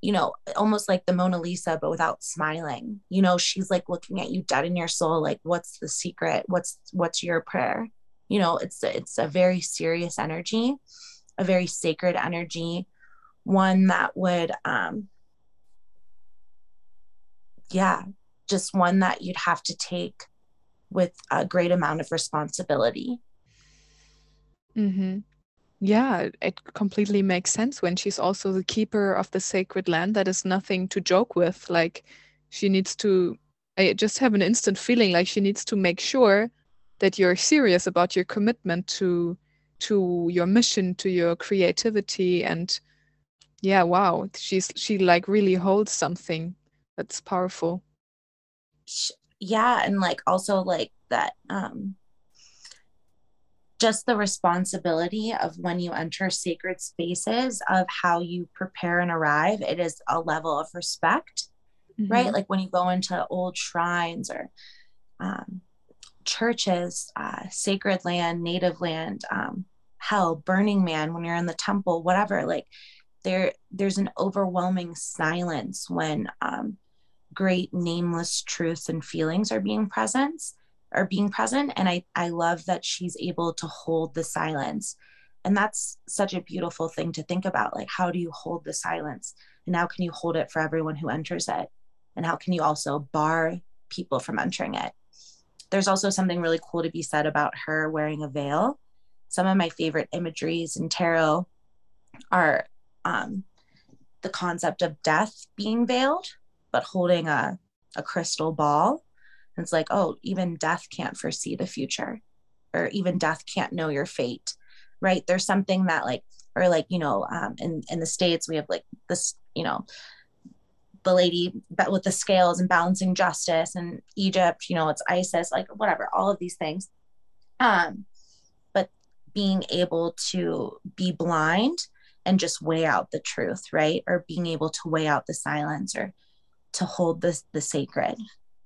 you know, almost like the Mona Lisa, but without smiling. You know, she's like looking at you dead in your soul, like, what's the secret? What's what's your prayer? You know, it's it's a very serious energy, a very sacred energy, one that would um yeah, just one that you'd have to take with a great amount of responsibility.
Mm-hmm. Yeah, it completely makes sense when she's also the keeper of the sacred land. That is nothing to joke with. Like, she needs to, I just have an instant feeling like she needs to make sure that you're serious about your commitment to to your mission to your creativity and yeah wow she's she like really holds something that's powerful
yeah and like also like that um just the responsibility of when you enter sacred spaces of how you prepare and arrive it is a level of respect mm-hmm. right like when you go into old shrines or um, churches uh, sacred land native land um, hell burning man when you're in the temple whatever like there there's an overwhelming silence when um, great nameless truths and feelings are being present are being present and i i love that she's able to hold the silence. And that's such a beautiful thing to think about like how do you hold the silence? And how can you hold it for everyone who enters it? And how can you also bar people from entering it? There's also something really cool to be said about her wearing a veil. Some of my favorite imageries in tarot are um, the concept of death being veiled, but holding a, a crystal ball. And it's like, oh, even death can't foresee the future, or even death can't know your fate, right? There's something that, like, or like, you know, um, in, in the States, we have like this, you know, the lady with the scales and balancing justice and Egypt, you know, it's Isis, like whatever, all of these things. Um, but being able to be blind and just weigh out the truth, right? Or being able to weigh out the silence or to hold this the sacred.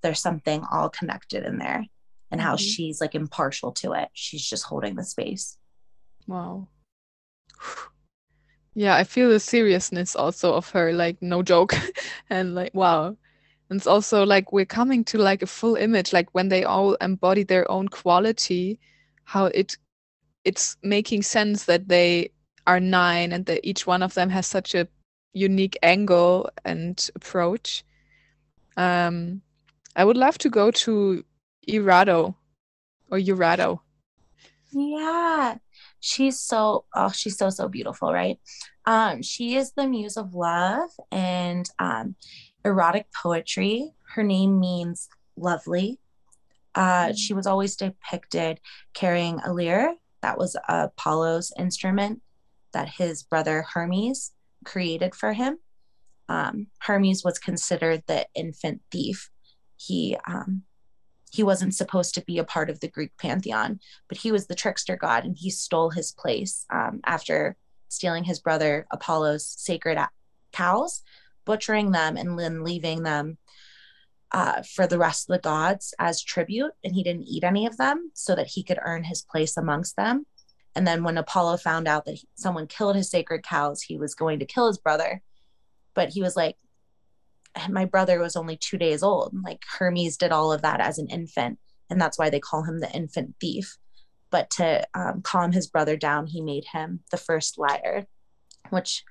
There's something all connected in there and how mm-hmm. she's like impartial to it. She's just holding the space.
Wow. Yeah, I feel the seriousness also of her, like no joke. and like wow. And it's also like we're coming to like a full image, like when they all embody their own quality, how it it's making sense that they are nine and that each one of them has such a unique angle and approach. Um I would love to go to Irado or Urado.
Yeah. She's so oh she's so so beautiful right? Um she is the muse of love and um erotic poetry. Her name means lovely. Uh mm. she was always depicted carrying a lyre. That was apollo's instrument that his brother hermes created for him. Um, hermes was considered the infant thief he um, he wasn't supposed to be a part of the Greek pantheon, but he was the trickster god and he stole his place um, after stealing his brother Apollo's sacred cows, butchering them, and then leaving them uh, for the rest of the gods as tribute. And he didn't eat any of them so that he could earn his place amongst them. And then when Apollo found out that he, someone killed his sacred cows, he was going to kill his brother. But he was like, my brother was only two days old. Like Hermes did all of that as an infant, and that's why they call him the infant thief. But to um, calm his brother down, he made him the first lyre, which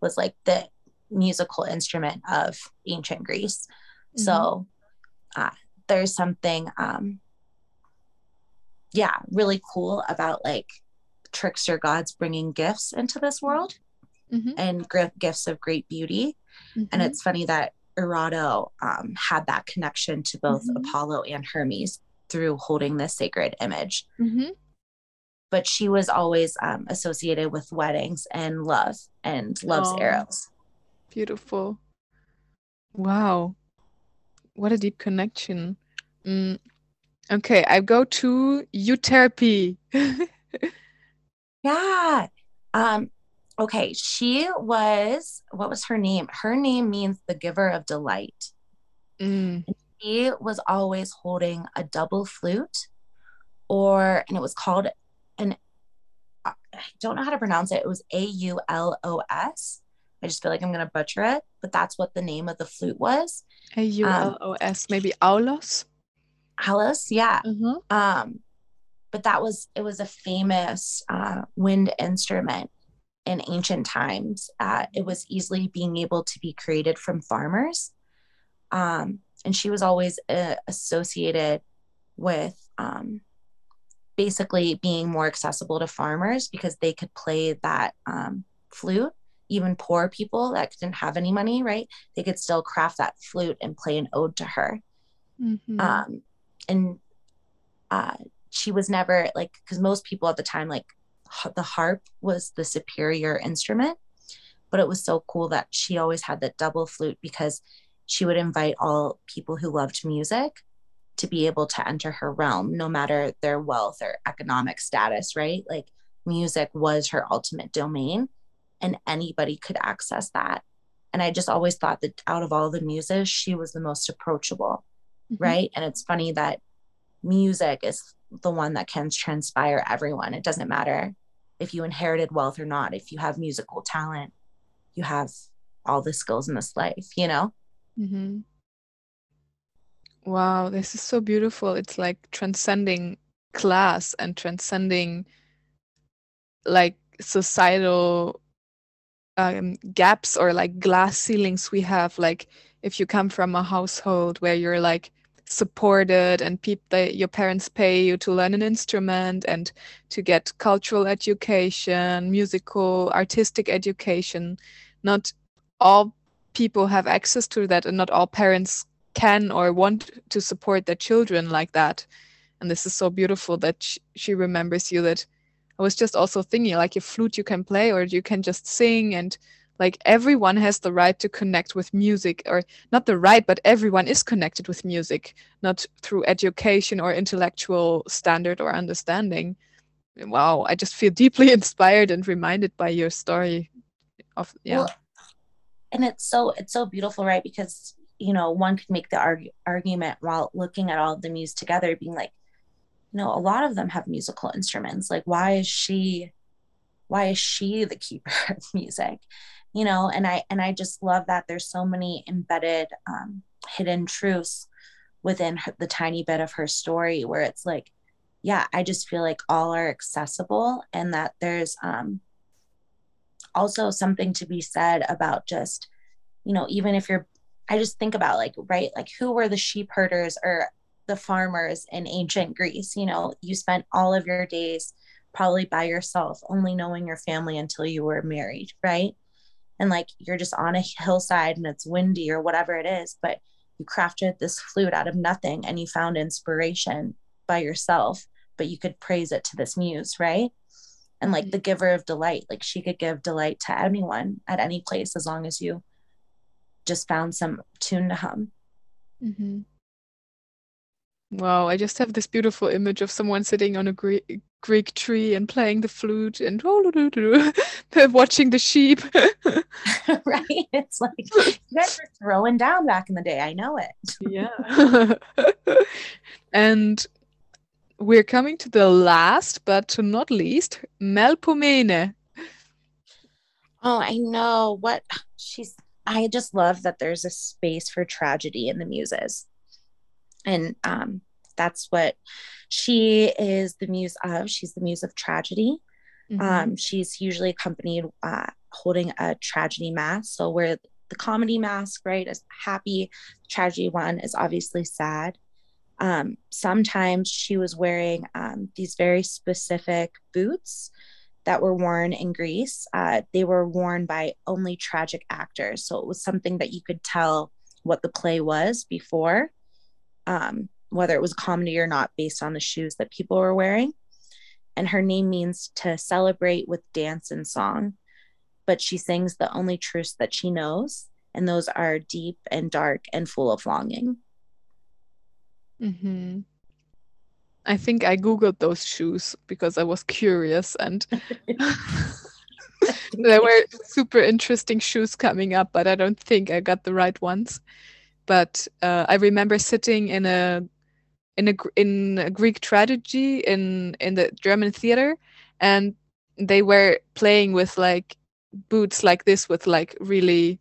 was like the musical instrument of ancient Greece. Mm-hmm. So uh, there's something, um, yeah, really cool about like trickster gods bringing gifts into this world mm-hmm. and gifts of great beauty. Mm-hmm. And it's funny that Irado um, had that connection to both mm-hmm. Apollo and Hermes through holding this sacred image. Mm-hmm. But she was always um, associated with weddings and love and love's oh, arrows.
Beautiful. Wow. What a deep connection. Mm. Okay, I go to Euterpe.
yeah. Um, okay, she was, what was her name? Her name means the giver of delight. Mm. She was always holding a double flute, or, and it was called an, I don't know how to pronounce it. It was A U L O S. I just feel like I'm going to butcher it, but that's what the name of the flute was.
A U L O S, um, maybe Aulos?
Aulos, yeah. Mm-hmm. Um, but that was, it was a famous uh, wind instrument in ancient times. Uh, it was easily being able to be created from farmers. Um, and she was always uh, associated with um, basically being more accessible to farmers because they could play that um, flute. Even poor people that didn't have any money, right? They could still craft that flute and play an ode to her. Mm-hmm. Um, and uh, she was never like, because most people at the time, like the harp was the superior instrument but it was so cool that she always had that double flute because she would invite all people who loved music to be able to enter her realm no matter their wealth or economic status right? Like music was her ultimate domain and anybody could access that. And i just always thought that out of all the muses she was the most approachable mm-hmm. right? And it's funny that music is the one that can transpire everyone. It doesn't matter if you inherited wealth or not. If you have musical talent, you have all the skills in this life, you know? Mm-hmm.
Wow, this is so beautiful. It's like transcending class and transcending like societal um, gaps or like glass ceilings we have. Like if you come from a household where you're like supported and people that your parents pay you to learn an instrument and to get cultural education musical artistic education. Not all people have access to that and not all parents can or want to support their children like that. And this is so beautiful that she, she remembers you that. I was just also thinking like a flute you can play or you can just sing and like everyone has the right to connect with music or not the right but everyone is connected with music not through education or intellectual standard or understanding. Wow i just feel deeply inspired and reminded by your story of yeah. Well,
and it's so it's so beautiful right? Because you know one could make the arg- argument while looking at all the music together being like you know a lot of them have musical instruments. Like why is she why is she the keeper of music? You know and i and i just love that there's so many embedded um, hidden truths within her, the tiny bit of her story where it's like yeah i just feel like all are accessible and that there's um also something to be said about just you know even if you're i just think about like right like who were the sheep herders or the farmers in ancient greece? You know you spent all of your days probably by yourself only knowing your family until you were married right and like you're just on a hillside and it's windy or whatever it is but you crafted this flute out of nothing and you found inspiration by yourself but you could praise it to this muse right and like mm-hmm. the giver of delight like she could give delight to anyone at any place as long as you just found some tune to hum
mm-hmm. wow i just have this beautiful image of someone sitting on a greek, greek tree and playing the flute and watching the sheep.
Right? It's like you guys were throwing down back in the day. I know it.
Yeah. And we're coming to the last, but not least, Melpomene.
Oh, I know. What she's. I just love that there's a space for tragedy in the muses, and um, that's what she is the muse of. She's the muse of tragedy. Mm-hmm. Um, she's usually accompanied uh, holding a tragedy mask. So where the comedy mask, right, is happy, tragedy one is obviously sad. Um, sometimes she was wearing um, these very specific boots that were worn in Greece. Uh, they were worn by only tragic actors. So it was something that you could tell what the play was before, um, whether it was comedy or not, based on the shoes that people were wearing. And her name means to celebrate with dance and song. But she sings the only truths that she knows, and those are deep and dark and full of longing.
Mm-hmm. I think I googled those shoes because I was curious and there were super interesting shoes coming up, but I don't think I got the right ones. But uh, I remember sitting in a in a in Greek tragedy in in the German theater, and they were playing with like boots like this with like really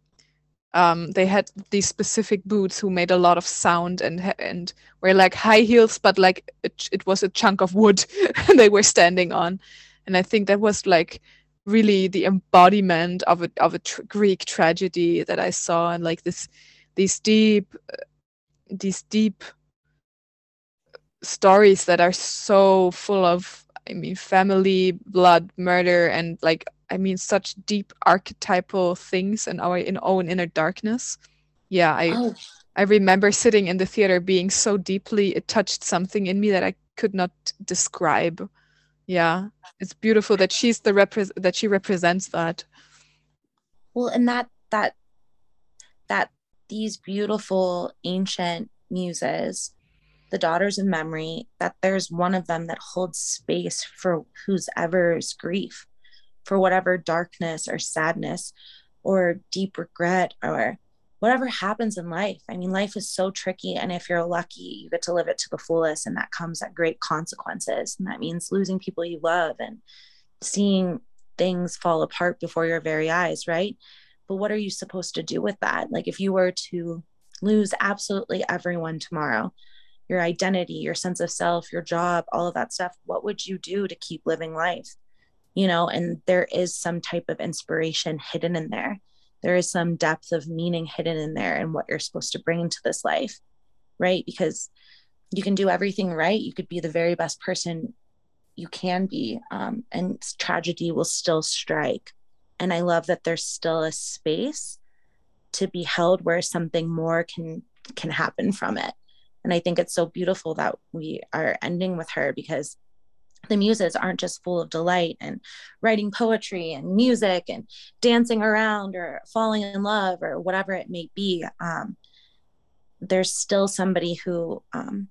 um, they had these specific boots who made a lot of sound and and were like high heels, but like it, it was a chunk of wood they were standing on, and I think that was like really the embodiment of a of a tr- Greek tragedy that I saw, and like this these deep these deep stories that are so full of I mean family, blood, murder, and like I mean, such deep archetypal things in our in own inner darkness. Yeah, I oh. I remember sitting in the theater being so deeply it touched something in me that I could not describe. Yeah, it's beautiful that she's the repre- that she represents that.
Well, and that that that these beautiful ancient muses the daughters of memory that there's one of them that holds space for whose ever's grief for whatever darkness or sadness or deep regret or whatever happens in life. I mean, life is so tricky. And if you're lucky, you get to live it to the fullest. And that comes at great consequences. And that means losing people you love and seeing things fall apart before your very eyes, right? But what are you supposed to do with that? Like, if you were to lose absolutely everyone tomorrow, your identity, your sense of self, your job, all of that stuff, what would you do to keep living life? you know, and there is some type of inspiration hidden in there. There is some depth of meaning hidden in there and what you're supposed to bring into this life, right? Because you can do everything right. You could be the very best person you can be, um, and tragedy will still strike. And I love that there's still a space to be held where something more can can happen from it and i think it's so beautiful that we are ending with her because the muses aren't just full of delight and writing poetry and music and dancing around or falling in love or whatever it may be um, there's still somebody who um,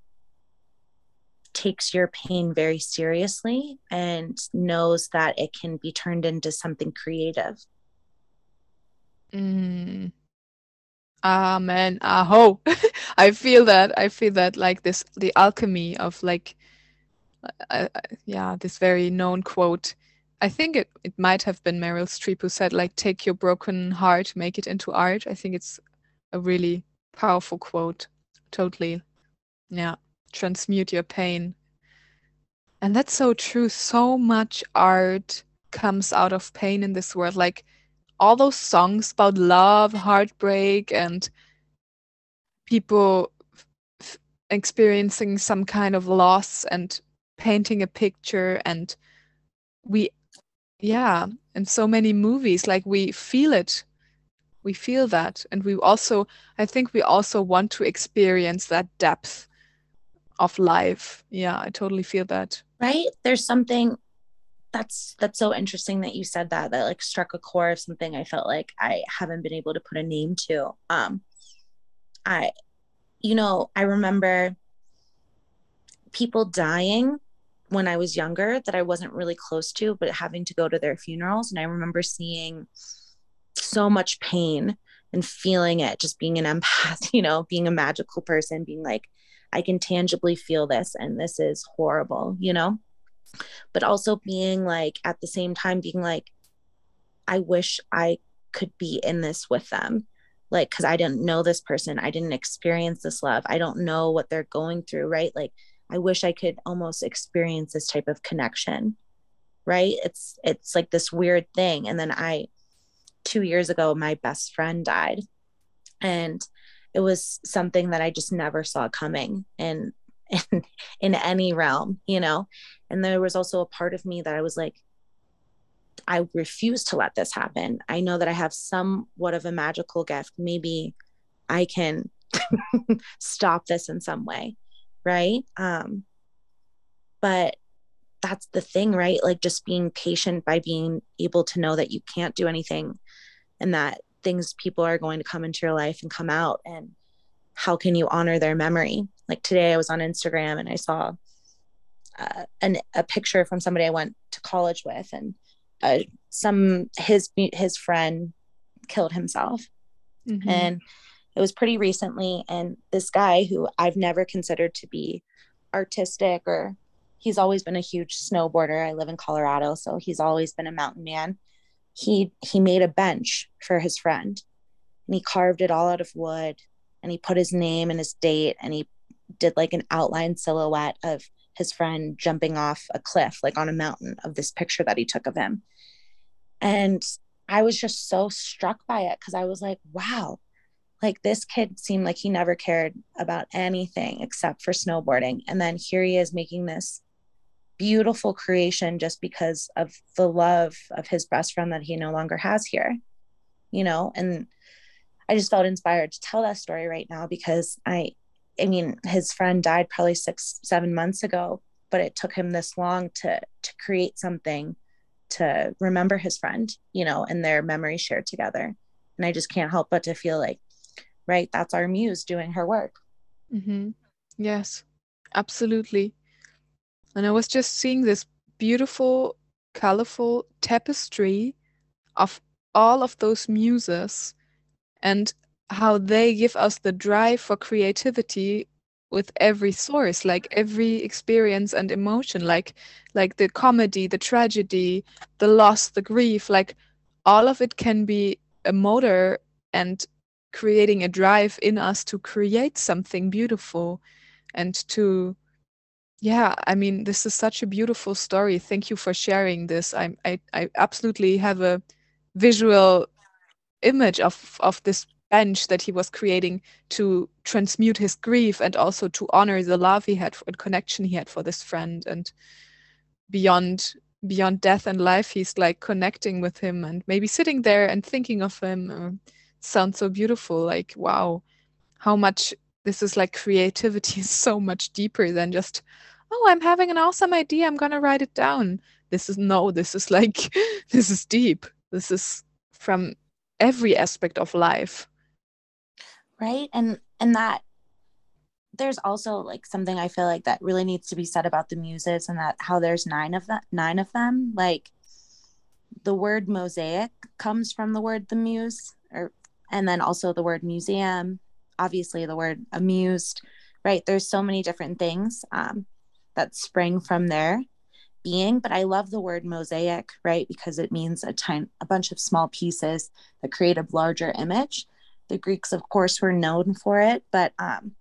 takes your pain very seriously and knows that it can be turned into something creative
mm. Amen aho i feel that i feel that like this the alchemy of like uh, uh, yeah, this very known quote. I think it, it might have been Meryl Streep who said, like, take your broken heart, make it into art. I think it's a really powerful quote. Totally. Yeah. Transmute your pain. And that's so true. So much art comes out of pain in this world. Like all those songs about love, heartbreak, and people f- experiencing some kind of loss and painting a picture and we yeah and so many movies like we feel it. We feel that and we also i think we also want to experience that depth of life. Yeah i totally feel that.
Right? There's something that's that's so interesting that you said that that like struck a core of something i felt like i haven't been able to put a name to um i you know i remember people dying when I was younger that I wasn't really close to, but having to go to their funerals. And I remember seeing so much pain and feeling it, just being an empath, you know, being a magical person, being like, I can tangibly feel this and this is horrible, you know? But also being like, at the same time, being like, I wish I could be in this with them. Like, cause I didn't know this person. I didn't experience this love. I don't know what they're going through, right? Like, I wish I could almost experience this type of connection. Right? It's it's like this weird thing. And then I 2 years ago my best friend died. And it was something that I just never saw coming in in, in any realm, you know. And there was also a part of me that I was like I refuse to let this happen. I know that I have somewhat of a magical gift. Maybe I can stop this in some way right um but that's the thing right like just being patient by being able to know that you can't do anything and that things people are going to come into your life and come out and how can you honor their memory? Like today i was on instagram and i saw uh, an, a picture from somebody i went to college with and uh, some his his friend killed himself. Mm-hmm. and it was pretty recently and this guy who i've never considered to be artistic or he's always been a huge snowboarder. I live in colorado so he's always been a mountain man. He he made a bench for his friend and he carved it all out of wood and he put his name and his date and he did like an outline silhouette of his friend jumping off a cliff like on a mountain of this picture that he took of him. And i was just so struck by it because i was like wow like this kid seemed like he never cared about anything except for snowboarding. And then here he is making this beautiful creation just because of the love of his best friend that he no longer has here you know? And i just felt inspired to tell that story right now because i i mean his friend died probably 6 7 months ago but it took him this long to to create something to remember his friend you know and their memories shared together and i just can't help but to feel like right? That's our muse doing her work.
Mm-hmm. Yes, absolutely. And I was just seeing this beautiful, colorful tapestry of all of those muses and how they give us the drive for creativity with every source like every experience and emotion like like the comedy the tragedy the loss the grief like all of it can be a motor and creating a drive in us to create something beautiful and to yeah i mean this is such a beautiful story. Thank you for sharing this. I i, I absolutely have a visual image of of this bench that he was creating to transmute his grief and also to honor the love he had and connection he had for this friend and beyond beyond death and life he's like connecting with him and maybe sitting there and thinking of him um, sounds so beautiful. Like, wow, how much this is like creativity is so much deeper than just, oh, I'm having an awesome idea. I'm going to write it down. This is no, this is like, this is deep. This is from every aspect of life.
Right. And, and that there's also like something I feel like that really needs to be said about the muses and that how there's nine of them, nine of them. Like the word mosaic comes from the word the muse, or and then also the word museum. Obviously, the word amused. Right? There's so many different things um, that spring from their being, but I love the word mosaic, right? Because it means a time a bunch of small pieces that create a larger image. The Greeks, of course, were known for it, but um,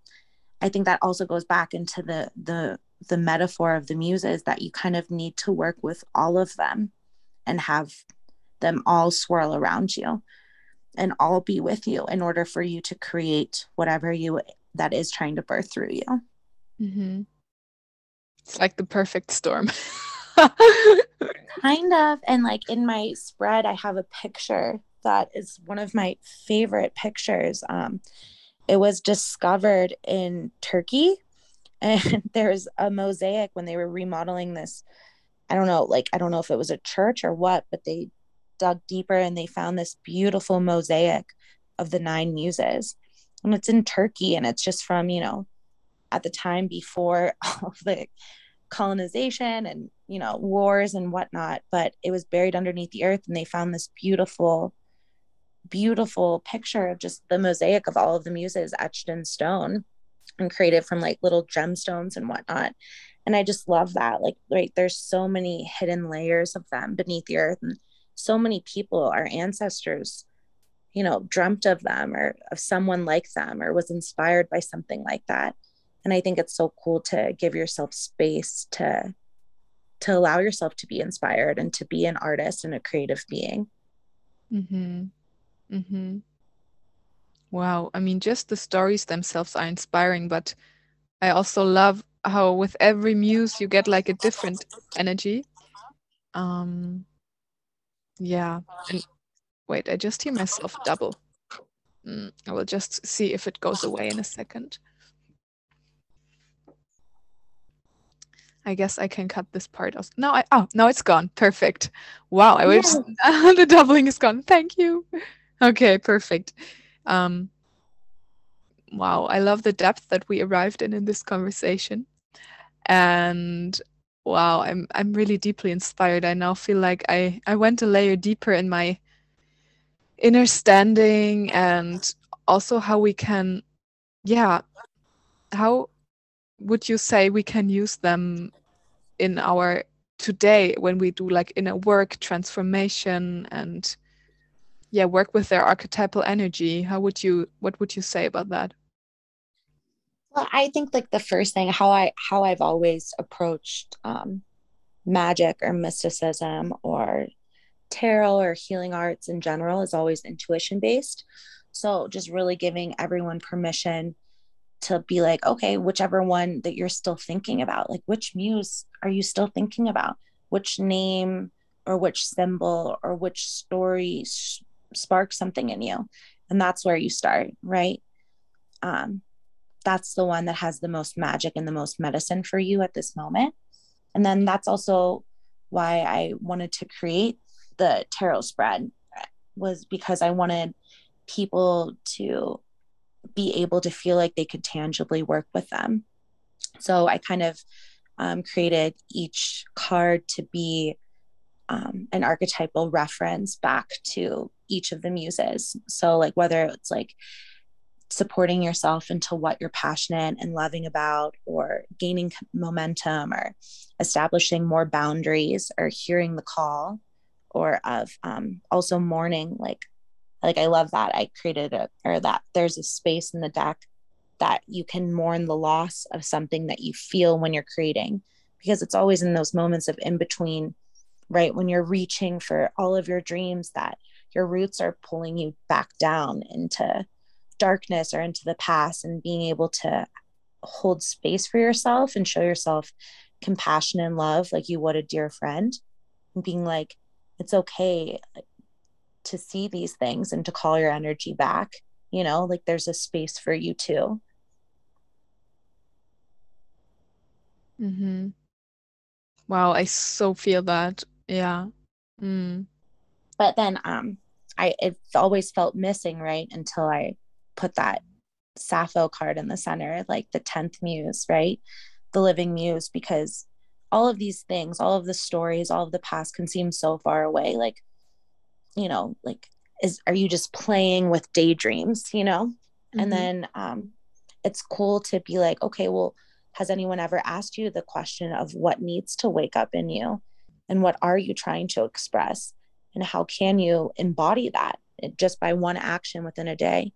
I think that also goes back into the the the metaphor of the muses that you kind of need to work with all of them and have them all swirl around you and all be with you in order for you to create whatever you that is trying to birth through you.
Mm-hmm. It's like the perfect storm.
kind of. And like in my spread, I have a picture that is one of my favorite pictures. Um, it was discovered in Turkey. And there's a mosaic when they were remodeling this. I don't know, like, I don't know if it was a church or what, but they dug deeper and they found this beautiful mosaic of the nine muses. And it's in Turkey and it's just from, you know, at the time before all the colonization and, you know, wars and whatnot. But it was buried underneath the earth and they found this beautiful beautiful picture of just the mosaic of all of the muses etched in stone and created from like little gemstones and whatnot. And I just love that. Like, right, there's so many hidden layers of them beneath the earth, and so many people, our ancestors, you know, dreamt of them or of someone like them or was inspired by something like that. And I think it's so cool to give yourself space to to allow yourself to be inspired and to be an artist and a creative being.
Mm-hmm. Mm-hmm. Wow. I mean, just the stories themselves are inspiring, but I also love how with every muse you get like a different energy. Um, yeah. And wait, I just hear myself double. Mm, I will just see if it goes away in a second. I guess I can cut this part off. No, I oh no, it's gone. Perfect. Wow, I wish the doubling is gone. Thank you. Okay, perfect. Um, wow, I love the depth that we arrived in in this conversation, and wow, I'm I'm really deeply inspired. I now feel like I I went a layer deeper in my inner standing and also how we can, yeah, how would you say we can use them in our today when we do like inner work transformation and yeah work with their archetypal energy? How would you what would you say about that?
Well i think like the first thing how i how i've always approached um, magic or mysticism or tarot or healing arts in general is always intuition based so just really giving everyone permission to be like okay whichever one that you're still thinking about like which muse are you still thinking about? Which name or which symbol or which story sparks something in you? And that's where you start right? Um, that's the one that has the most magic and the most medicine for you at this moment. And then that's also why i wanted to create the tarot spread was because i wanted people to be able to feel like they could tangibly work with them so i kind of um, created each card to be um, an archetypal reference back to each of the muses. So, like, whether it's like supporting yourself into what you're passionate and loving about, or gaining momentum, or establishing more boundaries, or hearing the call, or of um, also mourning. Like, like I love that I created a or that there's a space in the deck that you can mourn the loss of something that you feel when you're creating, because it's always in those moments of in between right? When you're reaching for all of your dreams, that your roots are pulling you back down into darkness or into the past, and being able to hold space for yourself and show yourself compassion and love like you would a dear friend, and being like, it's okay. To see these things and to call your energy back you know like there's a space for you too.
Mm-hmm. wow i so feel that. Yeah. Mm.
but then um i it always felt missing right until i put that sappho card in the center like the 10th muse right? The living muse because all of these things all of the stories all of the past can seem so far away. Like you know like is are you just playing with daydreams you know? Mm-hmm. and then um it's cool to be like okay well has anyone ever asked you the question of what needs to wake up in you? And what are you trying to express? And how can you embody that just by one action within a day?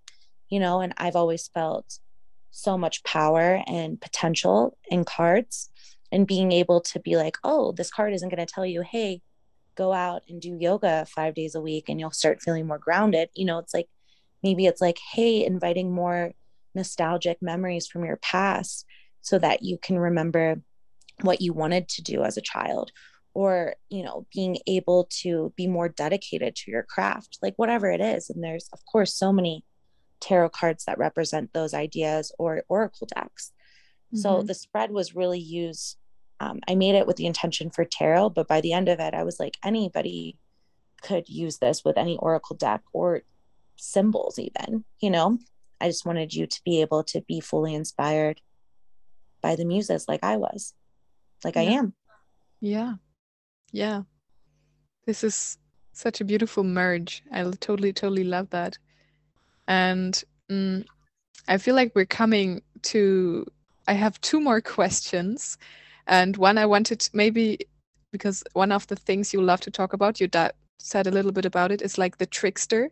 You know and i've always felt so much power and potential in cards and being able to be like oh this card isn't going to tell you hey go out and do yoga five days a week and you'll start feeling more grounded. You know, it's like maybe it's like, hey, inviting more nostalgic memories from your past so that you can remember what you wanted to do as a child or you know being able to be more dedicated to your craft like whatever it is and there's of course so many tarot cards that represent those ideas or oracle decks mm-hmm. so the spread was really used um, I made it with the intention for tarot, but by the end of it, I was like, anybody could use this with any oracle deck or symbols, even. You know, I just wanted you to be able to be fully inspired by the muses, like I was, like yeah. I am.
Yeah, yeah. This is such a beautiful merge. I totally, totally love that. And mm, I feel like we're coming to. I have two more questions and one I wanted maybe because one of the things you love to talk about, you said a little bit about it, is like the trickster.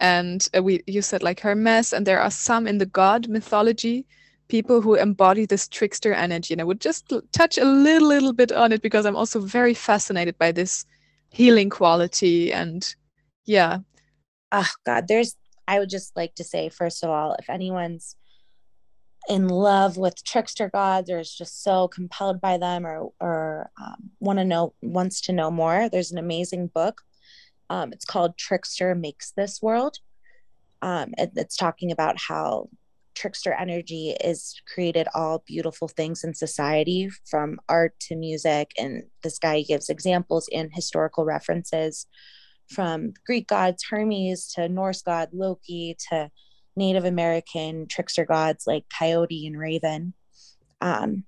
And uh, we you said like Hermes, and there are some in the god mythology people who embody this trickster energy. And I would just touch a little, little bit on it because I'm also very fascinated by this healing quality. And yeah.
Oh God, there's I would just like to say, first of all, if anyone's in love with trickster gods or is just so compelled by them or or um, want to know wants to know more. There's an amazing book um, it's called trickster makes this world. Um, it, it's talking about how trickster energy is created all beautiful things in society from art to music and this guy gives examples and historical references from greek gods hermes to norse god loki to Native American trickster gods like Coyote and Raven, um,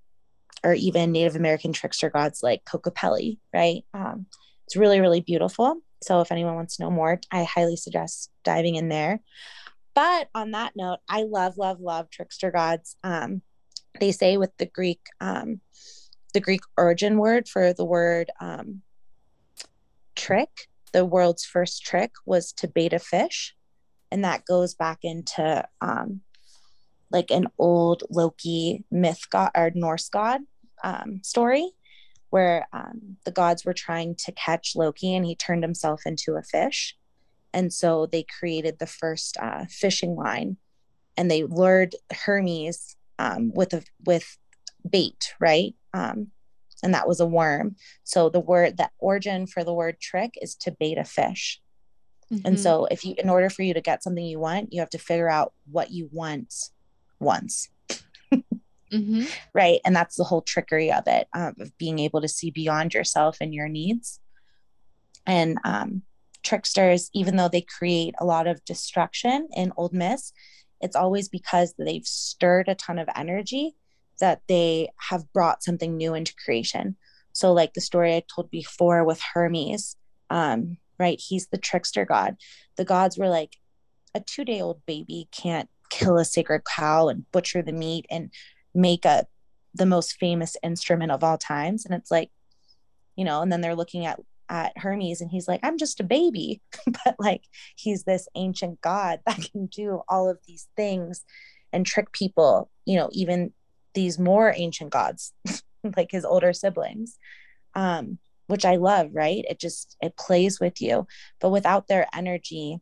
or even Native American trickster gods like Kokopelli, right? Um, it's really, really beautiful. So if anyone wants to know more, I highly suggest diving in there. But on that note, I love, love, love trickster gods. Um, they say with the Greek, um, the Greek origin word for the word um, trick, the world's first trick was to bait a fish and that goes back into um, like an old Loki myth god or Norse god um, story where um, the gods were trying to catch Loki and he turned himself into a fish. And so they created the first uh, fishing line and they lured Hermes um, with a with bait, right? Um, and that was a worm. So the word the origin for the word trick is to bait a fish. Mm-hmm. And so if you in order for you to get something you want, you have to figure out what you want once. mm-hmm. Right. And that's the whole trickery of it, um, of being able to see beyond yourself and your needs. And um, tricksters, even though they create a lot of destruction in Old Myths, it's always because they've stirred a ton of energy that they have brought something new into creation. So, like the story I told before with Hermes, um, right? He's the trickster god. The gods were like, a two day old baby can't kill a sacred cow and butcher the meat and make a the most famous instrument of all times. And it's like, you know, and then they're looking at at Hermes and he's like, I'm just a baby. but like he's this ancient god that can do all of these things and trick people, you know, even these more ancient gods, like his older siblings. Um, which I love, right? It just it plays with you. But without their energy,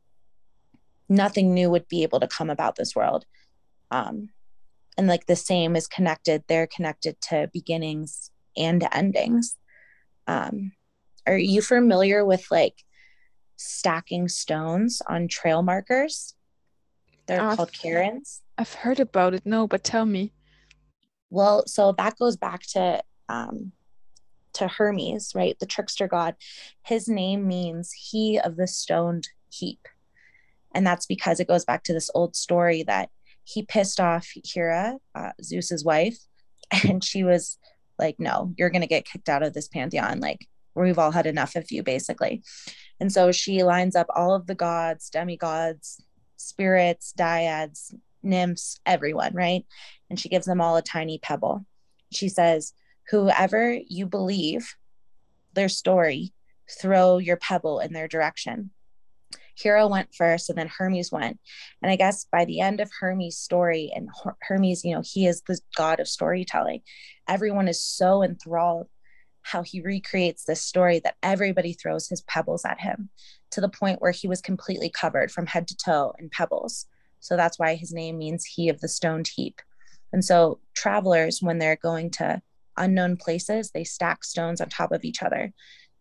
nothing new would be able to come about this world. Um, and like the same is connected, they're connected to beginnings and endings. Um, are you familiar with like stacking stones on trail markers. They're
Ah,
called cairns.
I've heard about it. No, but tell me.
Well, so that goes back to um, to Hermes, right? The trickster god. His name means he of the stoned heap, and that's because it goes back to this old story that he pissed off Hera, uh, Zeus's wife, and she was like, "No, you're gonna get kicked out of this pantheon. Like we've all had enough of you, basically." And so she lines up all of the gods, demigods, spirits, dryads, nymphs, everyone, right? And she gives them all a tiny pebble. She says, Whoever you believe their story, throw your pebble in their direction. Hera went first and then Hermes went. And I guess by the end of Hermes' story, and Hermes, you know, he is the god of storytelling, everyone is so enthralled how he recreates this story that everybody throws his pebbles at him to the point where he was completely covered from head to toe in pebbles. So that's why his name means he of the stoned heap. And so travelers, when they're going to unknown places, they stack stones on top of each other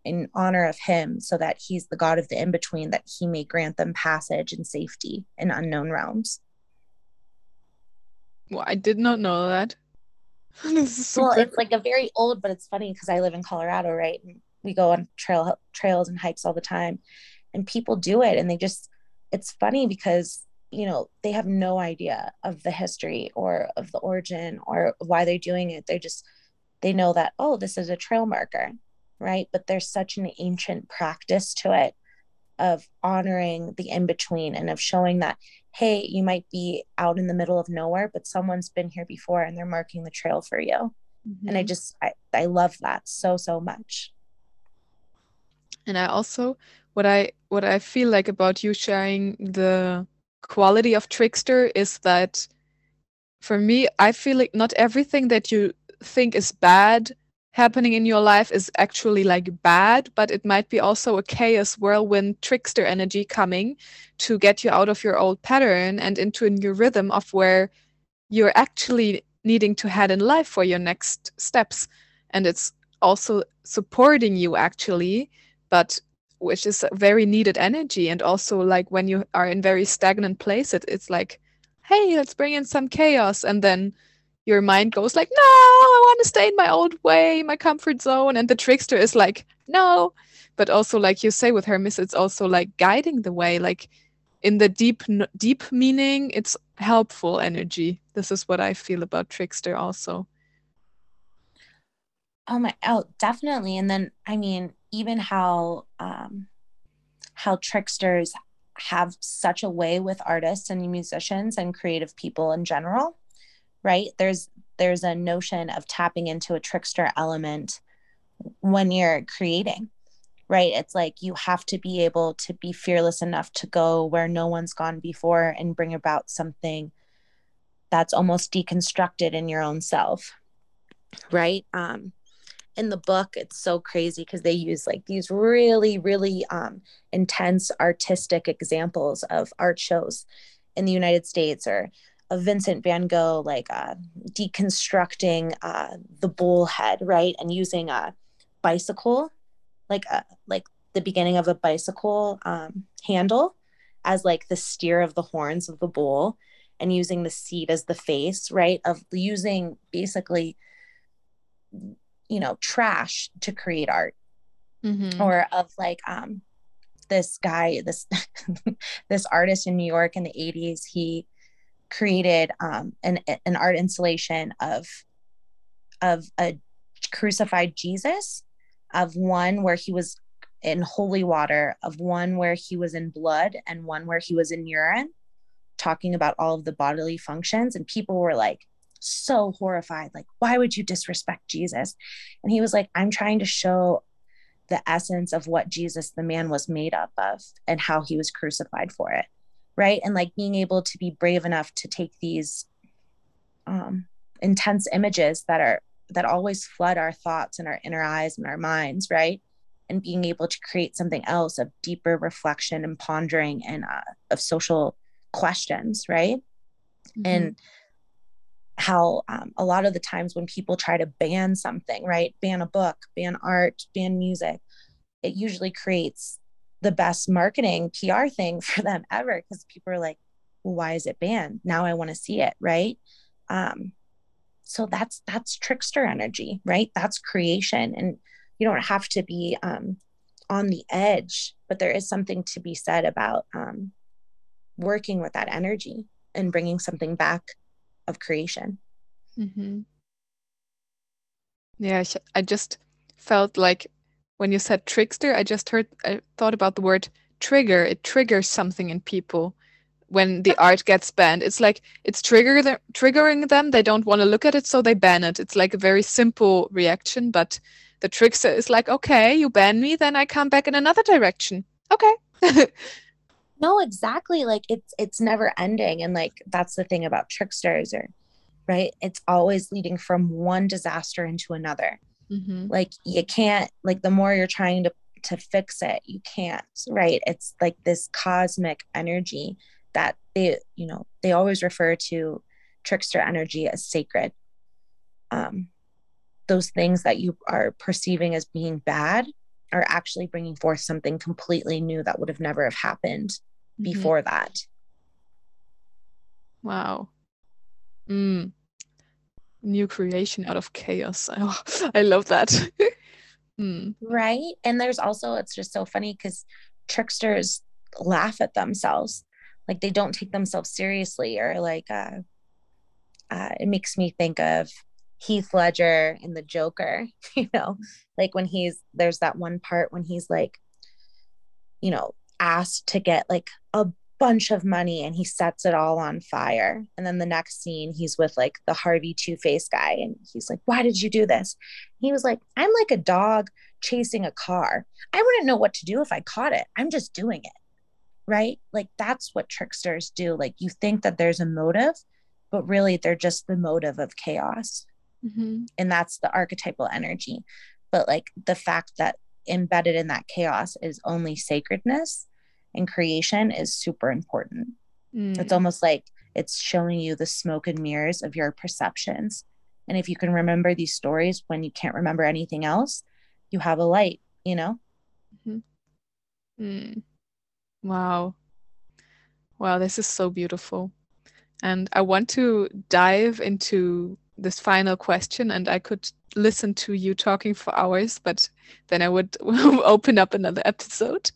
in honor of him so that he's the god of the in between, that he may grant them passage and safety in unknown realms.
Well, I did not know that. this is super.
Well, it's like a very old, but it's funny because I live in Colorado, right? And we go on trail trails and hikes all the time, and people do it, and they just it's funny because you know they have no idea of the history or of the origin or why they're doing it. They're just they know that oh, this is a trail marker, right? But there's such an ancient practice to it of honoring the in between and of showing that hey, you might be out in the middle of nowhere, but someone's been here before and they're marking the trail for you. And I
Mhm.
just, I, I love that so, so much.
And I also what I what I feel like about you sharing the quality of trickster is that for me, I feel like not everything that you think is bad happening in your life is actually like bad, but it might be also a chaos whirlwind trickster energy coming to get you out of your old pattern and into a new rhythm of where you're actually needing to head in life for your next steps. And it's also supporting you actually, but which is very needed energy. And also like when you are in very stagnant place, it, it's like, hey, let's bring in some chaos. And then your mind goes like, no, I want to stay in my old way, my comfort zone. And the trickster is like, no. But also, like you say with Hermes, it's also like guiding the way, like in the deep, deep meaning, it's helpful energy. This is what I feel about trickster also.
Oh my, oh, definitely. And then, I mean, even how, um, how tricksters have such a way with artists and musicians and creative people in general, right? There's, there's a notion of tapping into a trickster element when you're creating, right? It's like you have to be able to be fearless enough to go where no one's gone before and bring about something that's almost deconstructed in your own self, right? Um, in the book, it's so crazy because they use like these really, really um, intense artistic examples of art shows in the United States or Vincent van Gogh, like uh, deconstructing uh, the bull head, right? And using a bicycle, like a, like the beginning of a bicycle um, handle as like the steer of the horns of the bull and using the seat as the face, right? Of using basically, you know, trash to create art
Mhm.
or of like um this guy this this artist in new york in the 80s he created um an, an art installation of of a crucified jesus of one where he was in holy water of one where he was in blood and one where he was in urine talking about all of the bodily functions and people were like so horrified like why would you disrespect jesus and he was like i'm trying to show the essence of what Jesus, the man, was made up of and how he was crucified for it. Right. And like being able to be brave enough to take these um, intense images that are, that always flood our thoughts and our inner eyes and our minds. Right. And being able to create something else of deeper reflection and pondering and uh, of social questions. Right.
Mhm.
And how um, a lot of the times when people try to ban something, right, ban a book, ban art, ban music, it usually creates the best marketing PR thing for them ever because people are like, well, why is it banned? Now I want to see it, right? Um, so that's that's trickster energy, right? That's creation, and you don't have to be um, on the edge, but there is something to be said about um, working with that energy and bringing something back of creation.
Mm-hmm. Yeah, I just felt like when you said trickster, I just heard, I thought about the word trigger. It triggers something in people when the art gets banned. It's like it's trigger them, triggering them. They don't want to look at it, so they ban it. It's like a very simple reaction, but the trickster is like, okay, you ban me, then I come back in another direction. Okay.
no, exactly. Like it's it's never ending, and like that's the thing about tricksters, or right? It's always leading from one disaster into another. Mm-hmm. Like you can't. Like the more you're trying to to fix it, you can't. Right? It's like this cosmic energy that they you know they always refer to trickster energy as sacred um, those things that you are perceiving as being bad are actually bringing forth something completely new that would have never have happened mm-hmm. before that
wow mm. New creation out of chaos. Oh, i love that.
Mm. right? And there's also it's just so funny because tricksters laugh at themselves. Like they don't take themselves seriously or like uh, uh, it makes me think of Heath Ledger in The Joker, you know, like when he's there's that one part when he's like, you know, asked to get like a bunch of money and he sets it all on fire. And then the next scene, he's with like the Harvey Two Face guy and he's like, Why did you do this? He was like, I'm like a dog chasing a car. I wouldn't know what to do if I caught it. I'm just doing it right? Like that's what tricksters do. Like you think that there's a motive, but really they're just the motive of chaos. Mm-hmm. And that's the archetypal energy. But like the fact that embedded in that chaos is only sacredness and creation is super important. Mm. It's almost like it's showing you the smoke and mirrors of your perceptions. And if you can remember these stories when you can't remember anything else, you have a light, you know? Mm-hmm.
Mm. Wow. Wow, this is so beautiful. And I want to dive into this final question, and I could listen to you talking for hours, but then I would open up another episode.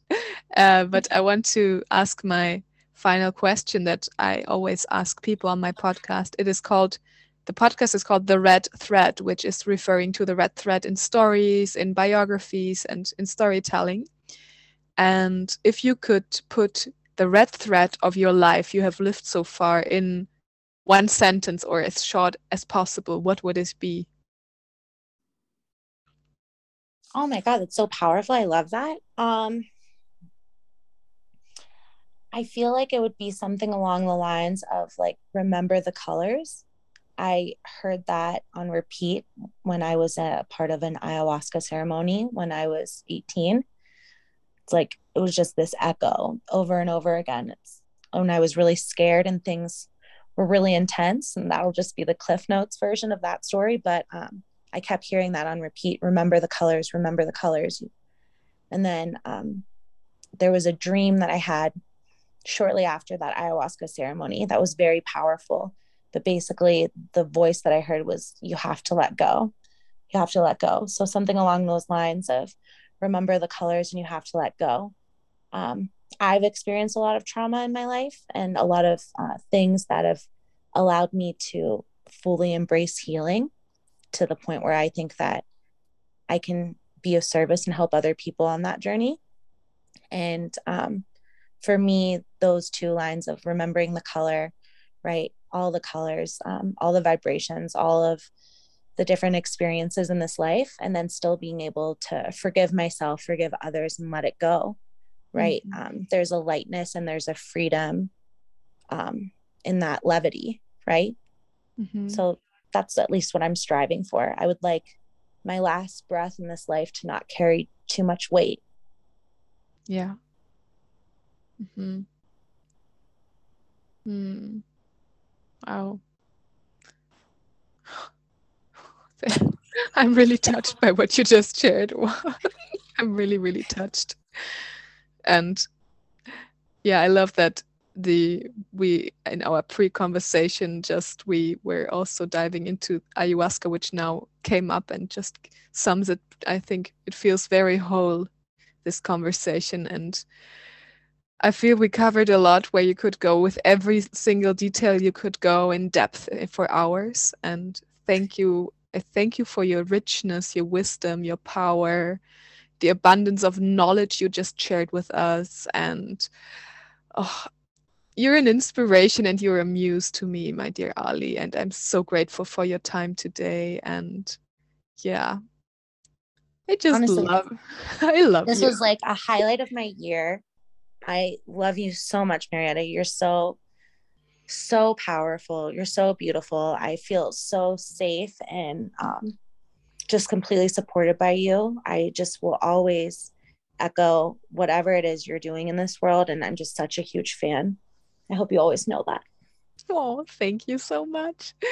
Uh, but I want to ask my final question that I always ask people on my podcast. It is called, the podcast is called The Red Thread, which is referring to the red thread in stories, in biographies, and in storytelling. And if you could put the red thread of your life you have lived so far in one sentence or as short as possible, what would it be?
Oh my god, that's so powerful. I love that. Um I feel like it would be something along the lines of like remember the colors. I heard that on repeat when I was a part of an ayahuasca ceremony when I was 18 it's like it was just this echo over and over again it's when i was really scared and things were really intense and that'll just be the cliff notes version of that story but um, i kept hearing that on repeat remember the colors remember the colors. And then um, there was a dream that i had shortly after that ayahuasca ceremony that was very powerful but basically the voice that i heard was you have to let go. You have to let go. So something along those lines of remember the colors and you have to let go. Um, I've experienced a lot of trauma in my life and a lot of uh, things that have allowed me to fully embrace healing to the point where I think that I can be of service and help other people on that journey. And um, for me, those two lines of remembering the color, right? All the colors, um, all the vibrations, all of the different experiences in this life and then still being able to forgive myself forgive others and let it go right mm-hmm. um, there's a lightness and there's a freedom um, in that levity right mm-hmm. so that's at least what i'm striving for i would like my last breath in this life to not carry too much weight
yeah mm-hmm. mm. wow I'm really touched by what you just shared. I'm really, really touched. And yeah i love that the we in our pre-conversation just we were also diving into ayahuasca which now came up and just sums it i think it feels very whole this conversation. And i feel we covered a lot where you could go with every single detail you could go in depth eh, for hours. And thank you i thank you for your richness your wisdom your power the abundance of knowledge you just shared with us and oh, you're an inspiration and you're a muse to me, my dear Ali. And I'm so grateful for your time today. And yeah, I just Honestly, love, I love
this
you.
was like a highlight of my year. I love you so much, Marietta. You're so, so powerful. You're so beautiful. I feel so safe and um, just completely supported by you. I just will always echo whatever it is you're doing in this world. And I'm just such a huge fan. I hope you always know that.
Oh, thank you so much.